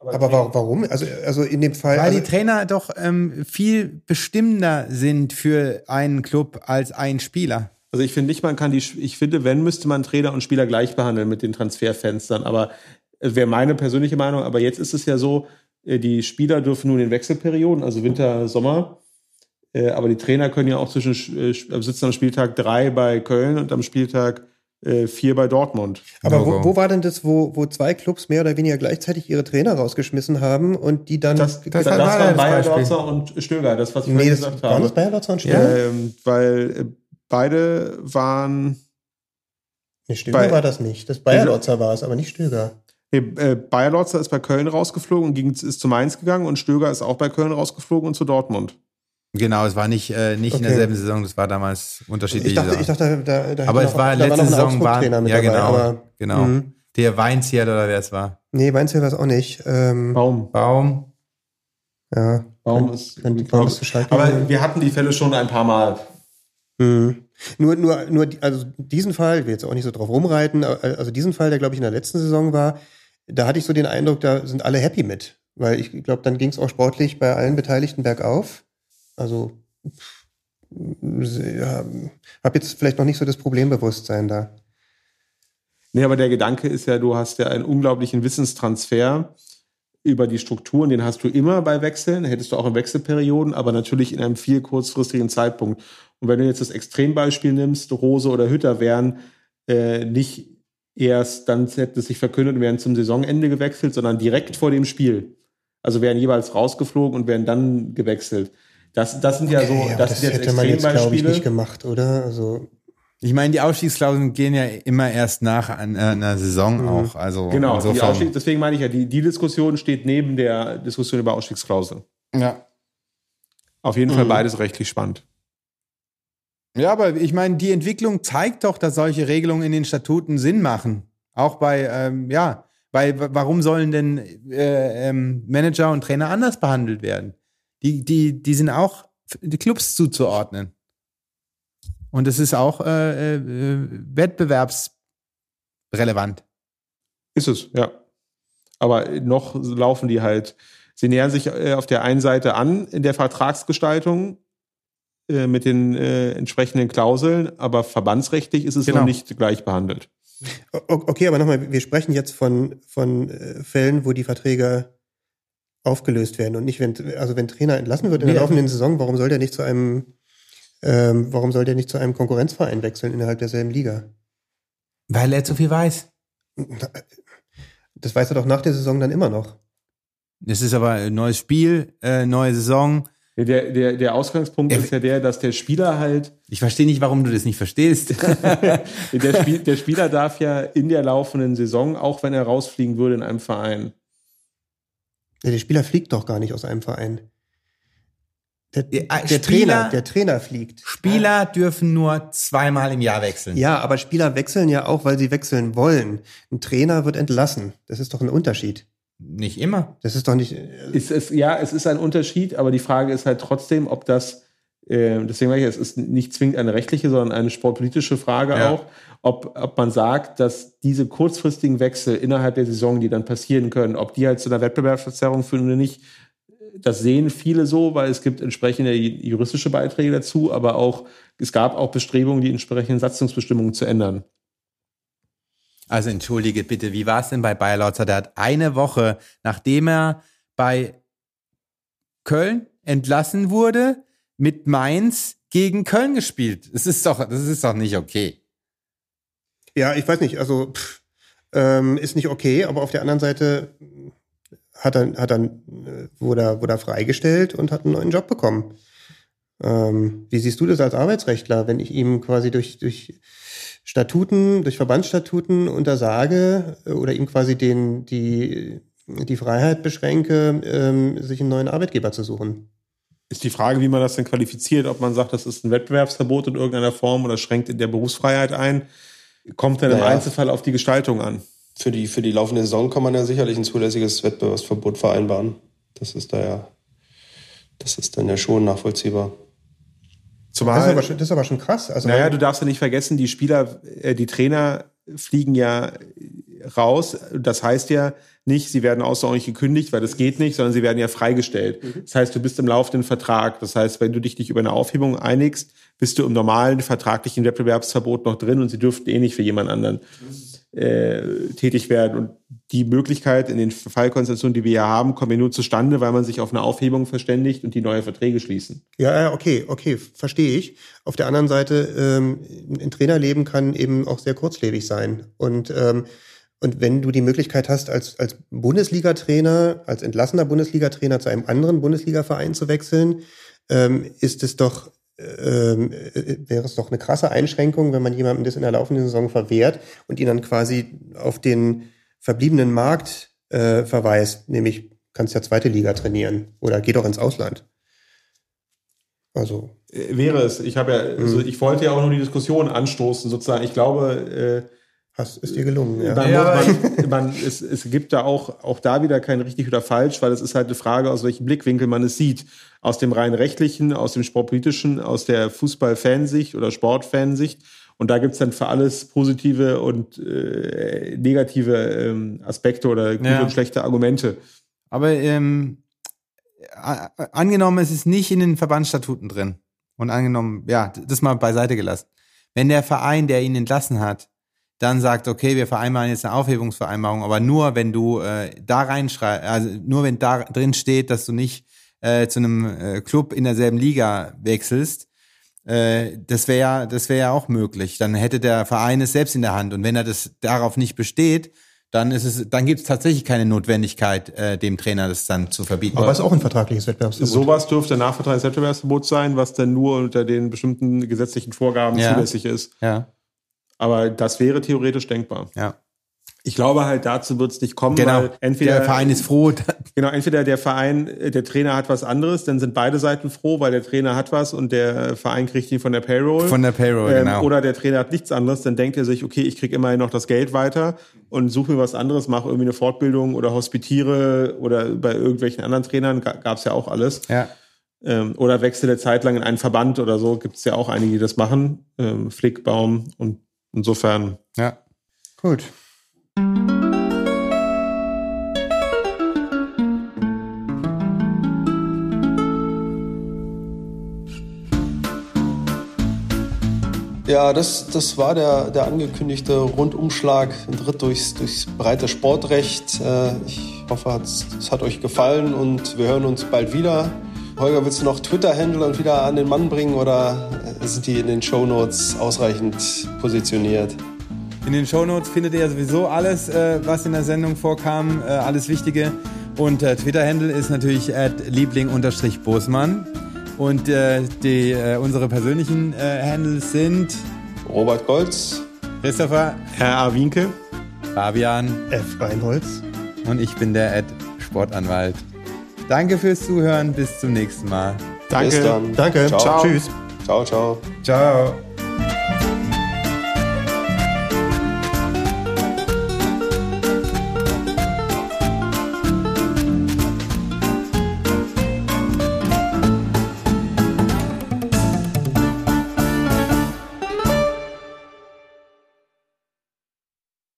aber wa warum? Also, also in dem Fall. Weil also, die Trainer doch ähm, viel bestimmender sind für einen Club als ein Spieler. Also ich finde nicht, man kann die, ich finde, wenn, müsste man Trainer und Spieler gleich behandeln mit den Transferfenstern. Aber es wäre meine persönliche Meinung. Aber jetzt ist es ja so, äh, die Spieler dürfen nur in den Wechselperioden, also Winter, Sommer. Äh, Aber die Trainer können ja auch zwischen, äh, sitzen am Spieltag drei bei Köln und am Spieltag äh, vier bei Dortmund. aber wo, wo war denn das, wo, wo zwei Clubs mehr oder weniger gleichzeitig ihre Trainer rausgeschmissen haben und die dann. Das, das, das das, war waren das Bayer Beispiel. Lotzer und Stöger, das, was ich nee, das gesagt waren das habe. Bayer Lotzer und Stöger? Ähm, weil äh, beide waren nee, Stöger bei- war das nicht. Das Bayer Lotzer war es, aber nicht Stöger. Nee, äh, Bayer Lotzer ist bei Köln rausgeflogen und ging, ist zu Mainz gegangen und Stöger ist auch bei Köln rausgeflogen und zu Dortmund. Genau, es war nicht, äh, nicht in Okay. derselben Saison, das war damals unterschiedlich. Ich dachte, ich dachte, da, da aber es noch- war da letzte ein Saison war, ja dabei, genau, aber- genau. Mhm. Der Weinzierl oder wer es war. Nee, Weinzel war es auch nicht. Ähm, Baum. Baum. ja. Baum ist. Baum ist Aber wir hatten die Fälle schon ein paar Mal. Mhm. Nur, nur, nur, also diesen Fall, ich will jetzt auch nicht so drauf rumreiten, aber- also diesen Fall, der glaube ich in der letzten Saison war, da hatte ich so den Eindruck, da sind alle happy mit. Weil ich glaube, dann ging es auch sportlich bei allen Beteiligten bergauf. Also ja, habe jetzt vielleicht noch nicht so das Problembewusstsein da. Nee, aber der Gedanke ist ja, du hast ja einen unglaublichen Wissenstransfer über die Strukturen, den hast du immer bei Wechseln, hättest du auch in Wechselperioden, aber natürlich in einem viel kurzfristigen Zeitpunkt. Und wenn du jetzt das Extrembeispiel nimmst, Rose oder Hütter wären äh, nicht erst, dann hätte es sich verkündet und wären zum Saisonende gewechselt, sondern direkt vor dem Spiel. Also wären jeweils rausgeflogen und wären dann gewechselt. Das, das sind ja so, Okay, das, das sind jetzt hätte man jetzt, glaube ich, nicht gemacht, oder? Also Ich meine, die Ausstiegsklauseln gehen ja immer erst nach äh, einer Saison auch. Also Genau, die insofern- Ausstieg, deswegen meine ich ja, die, die Diskussion steht neben der Diskussion über Ausstiegsklausel. Ja. Auf jeden Mhm. Fall beides rechtlich spannend. Ja, aber ich meine, die Entwicklung zeigt doch, dass solche Regelungen in den Statuten Sinn machen. Auch bei, ähm, ja, weil warum sollen denn äh, ähm, Manager und Trainer anders behandelt werden? Die, die, die sind auch die Clubs zuzuordnen. Und es ist auch äh, äh, relevant. Ist es, ja. Aber noch laufen die halt, sie nähern sich äh, auf der einen Seite an in der Vertragsgestaltung äh, mit den äh, entsprechenden Klauseln, aber verbandsrechtlich ist es Genau. noch nicht gleich behandelt. Okay, aber nochmal, wir sprechen jetzt von, von äh, Fällen, wo die Verträge aufgelöst werden und nicht, wenn, also wenn Trainer entlassen wird in der Nee. laufenden Saison, warum soll der nicht zu einem, ähm, warum soll der nicht zu einem Konkurrenzverein wechseln innerhalb derselben Liga? Weil er zu viel weiß. Das weiß er doch nach der Saison dann immer noch. Es ist aber ein neues Spiel, äh, neue Saison. Der, der, der Ausgangspunkt Ja, ist ja der, dass der Spieler halt, Ich verstehe nicht, warum du das nicht verstehst. der, Spiel, der Spieler darf ja in der laufenden Saison, auch wenn er rausfliegen würde in einem Verein, Ja, der Spieler fliegt doch gar nicht aus einem Verein. Der, der Spieler- Trainer, der Trainer fliegt. Spieler dürfen nur zweimal im Jahr wechseln. Ja, aber Spieler wechseln ja auch, weil sie wechseln wollen. Ein Trainer wird entlassen. Das ist doch ein Unterschied. Nicht immer. Das ist doch nicht. ist es, ja, es ist ein Unterschied, aber die Frage ist halt trotzdem, ob das, äh, deswegen sage ich, es ist nicht zwingend eine rechtliche, sondern eine sportpolitische Frage Ja. auch, ob, ob man sagt, dass diese kurzfristigen Wechsel innerhalb der Saison, die dann passieren können, ob die halt zu einer Wettbewerbsverzerrung führen oder nicht, das sehen viele so, weil es gibt entsprechende juristische Beiträge dazu, aber auch, es gab auch Bestrebungen, die entsprechenden Satzungsbestimmungen zu ändern. Also entschuldige bitte, wie war es denn bei Bayer Lautzer? Der hat eine Woche, nachdem er bei Köln entlassen wurde, mit Mainz gegen Köln gespielt. Das ist doch, das ist doch nicht okay. Ja, ich weiß nicht. Also pff, ähm, ist nicht okay, aber auf der anderen Seite hat er, hat er, äh, wurde, er, wurde er freigestellt und hat einen neuen Job bekommen. Ähm, wie siehst du das als Arbeitsrechtler, wenn ich ihm quasi durch, durch Statuten, durch Verbandsstatuten untersage äh, oder ihm quasi den, die, die Freiheit beschränke, ähm, sich einen neuen Arbeitgeber zu suchen? Ist die Frage, wie man das denn qualifiziert, ob man sagt, das ist ein Wettbewerbsverbot in irgendeiner Form oder schränkt in der Berufsfreiheit ein, kommt dann im Naja. Einzelfall auf die Gestaltung an. Für die, für die laufende Saison kann man ja sicherlich ein zulässiges Wettbewerbsverbot vereinbaren. Das ist da ja, das ist dann ja schon nachvollziehbar. Das ist, aber schon, das ist aber schon krass. Also Naja, du darfst ja nicht vergessen, die Spieler, äh, die Trainer fliegen ja raus. Das heißt ja nicht, sie werden außerordentlich gekündigt, weil das geht nicht, sondern sie werden ja freigestellt. Das heißt, du bist im laufenden Vertrag. Das heißt, wenn du dich nicht über eine Aufhebung einigst, bist du im normalen vertraglichen Wettbewerbsverbot noch drin und sie dürften eh nicht für jemand anderen äh, tätig werden. Und die Möglichkeit in den Fallkonstellationen, die wir hier haben, kommen ja nur zustande, weil man sich auf eine Aufhebung verständigt und die neue Verträge schließen. Ja, ja, okay, okay, verstehe ich. Auf der anderen Seite, ähm, ein Trainerleben kann eben auch sehr kurzlebig sein. Und, ähm, und wenn du die Möglichkeit hast, als, als Bundesliga-Trainer, als entlassener Bundesliga-Trainer zu einem anderen Bundesliga-Verein zu wechseln, ähm, ist es doch, ähm, äh, wäre es doch eine krasse Einschränkung, wenn man jemandem das in der laufenden Saison verwehrt und ihn dann quasi auf den verbliebenen Markt äh, verweist, nämlich kannst ja zweite Liga trainieren oder geh doch ins Ausland. Also Äh, Wäre es. Ich habe ja, also ich wollte ja auch nur die Diskussion anstoßen, sozusagen. Ich glaube, äh, hast, ist dir gelungen. Ja. man, Ja, muss, man, man, es, es gibt da auch, auch da wieder kein richtig oder falsch, weil es ist halt eine Frage, aus welchem Blickwinkel man es sieht. Aus dem rein rechtlichen, aus dem sportpolitischen, aus der Fußball-Fansicht oder Sport-Fansicht. Und da gibt's dann für alles positive und äh, negative ähm, Aspekte oder gute Ja. und schlechte Argumente. Aber ähm, angenommen, es ist nicht in den Verbandsstatuten drin. Und angenommen, ja, das mal beiseite gelassen. Wenn der Verein, der ihn entlassen hat, dann sagt, okay, wir vereinbaren jetzt eine Aufhebungsvereinbarung, aber nur wenn du äh, da reinschreibst, also nur wenn da drin steht, dass du nicht äh, zu einem äh, Club in derselben Liga wechselst, äh, das wäre ja, das wäre ja auch möglich. Dann hätte der Verein es selbst in der Hand. Und wenn er das darauf nicht besteht, dann ist es, dann gibt es tatsächlich keine Notwendigkeit, äh, dem Trainer das dann zu verbieten. Aber es ist auch ein vertragliches Wettbewerbsverbot. Sowas dürfte nachvertragliches Wettbewerbsverbot sein, was dann nur unter den bestimmten gesetzlichen Vorgaben Ja. zulässig ist. ja, Aber das wäre theoretisch denkbar. ja. Ich glaube halt, dazu wird es nicht kommen, Genau. entweder der Verein ist froh. Genau, entweder der Verein, äh, der Trainer hat was anderes, dann sind beide Seiten froh, weil der Trainer hat was und der Verein kriegt ihn von der Payroll. Von der Payroll, Ähm, genau. Oder der Trainer hat nichts anderes, dann denkt er sich, okay, ich kriege immerhin noch das Geld weiter und suche mir was anderes, mache irgendwie eine Fortbildung oder hospitiere oder bei irgendwelchen anderen Trainern gab es ja auch alles. ja. Ähm, oder wechsle eine Zeit lang in einen Verband oder so, gibt es ja auch einige, die das machen. Ähm, Flick, Baum und insofern. ja. Gut. Ja, das, das war der, der angekündigte Rundumschlag, ein Ritt durchs, durchs breite Sportrecht. Äh, ich hoffe, es hat euch gefallen und wir hören uns bald wieder. Holger, willst du noch Twitter-Handle wieder an den Mann bringen oder sind die in den Shownotes ausreichend positioniert? In den Shownotes findet ihr sowieso alles, äh, was in der Sendung vorkam, äh, alles Wichtige. Und Twitter-Handle ist natürlich liebling-bosmann. Und äh, die, äh, unsere persönlichen äh, Handles sind Robert Golz, Christopher, R.A. Winke, Fabian, F. Reinholz und ich bin der Ed Sportanwalt. Danke fürs Zuhören, bis zum nächsten Mal. Danke. Bis dann. Danke. Ciao. Ciao. Tschüss. Ciao, ciao. Ciao.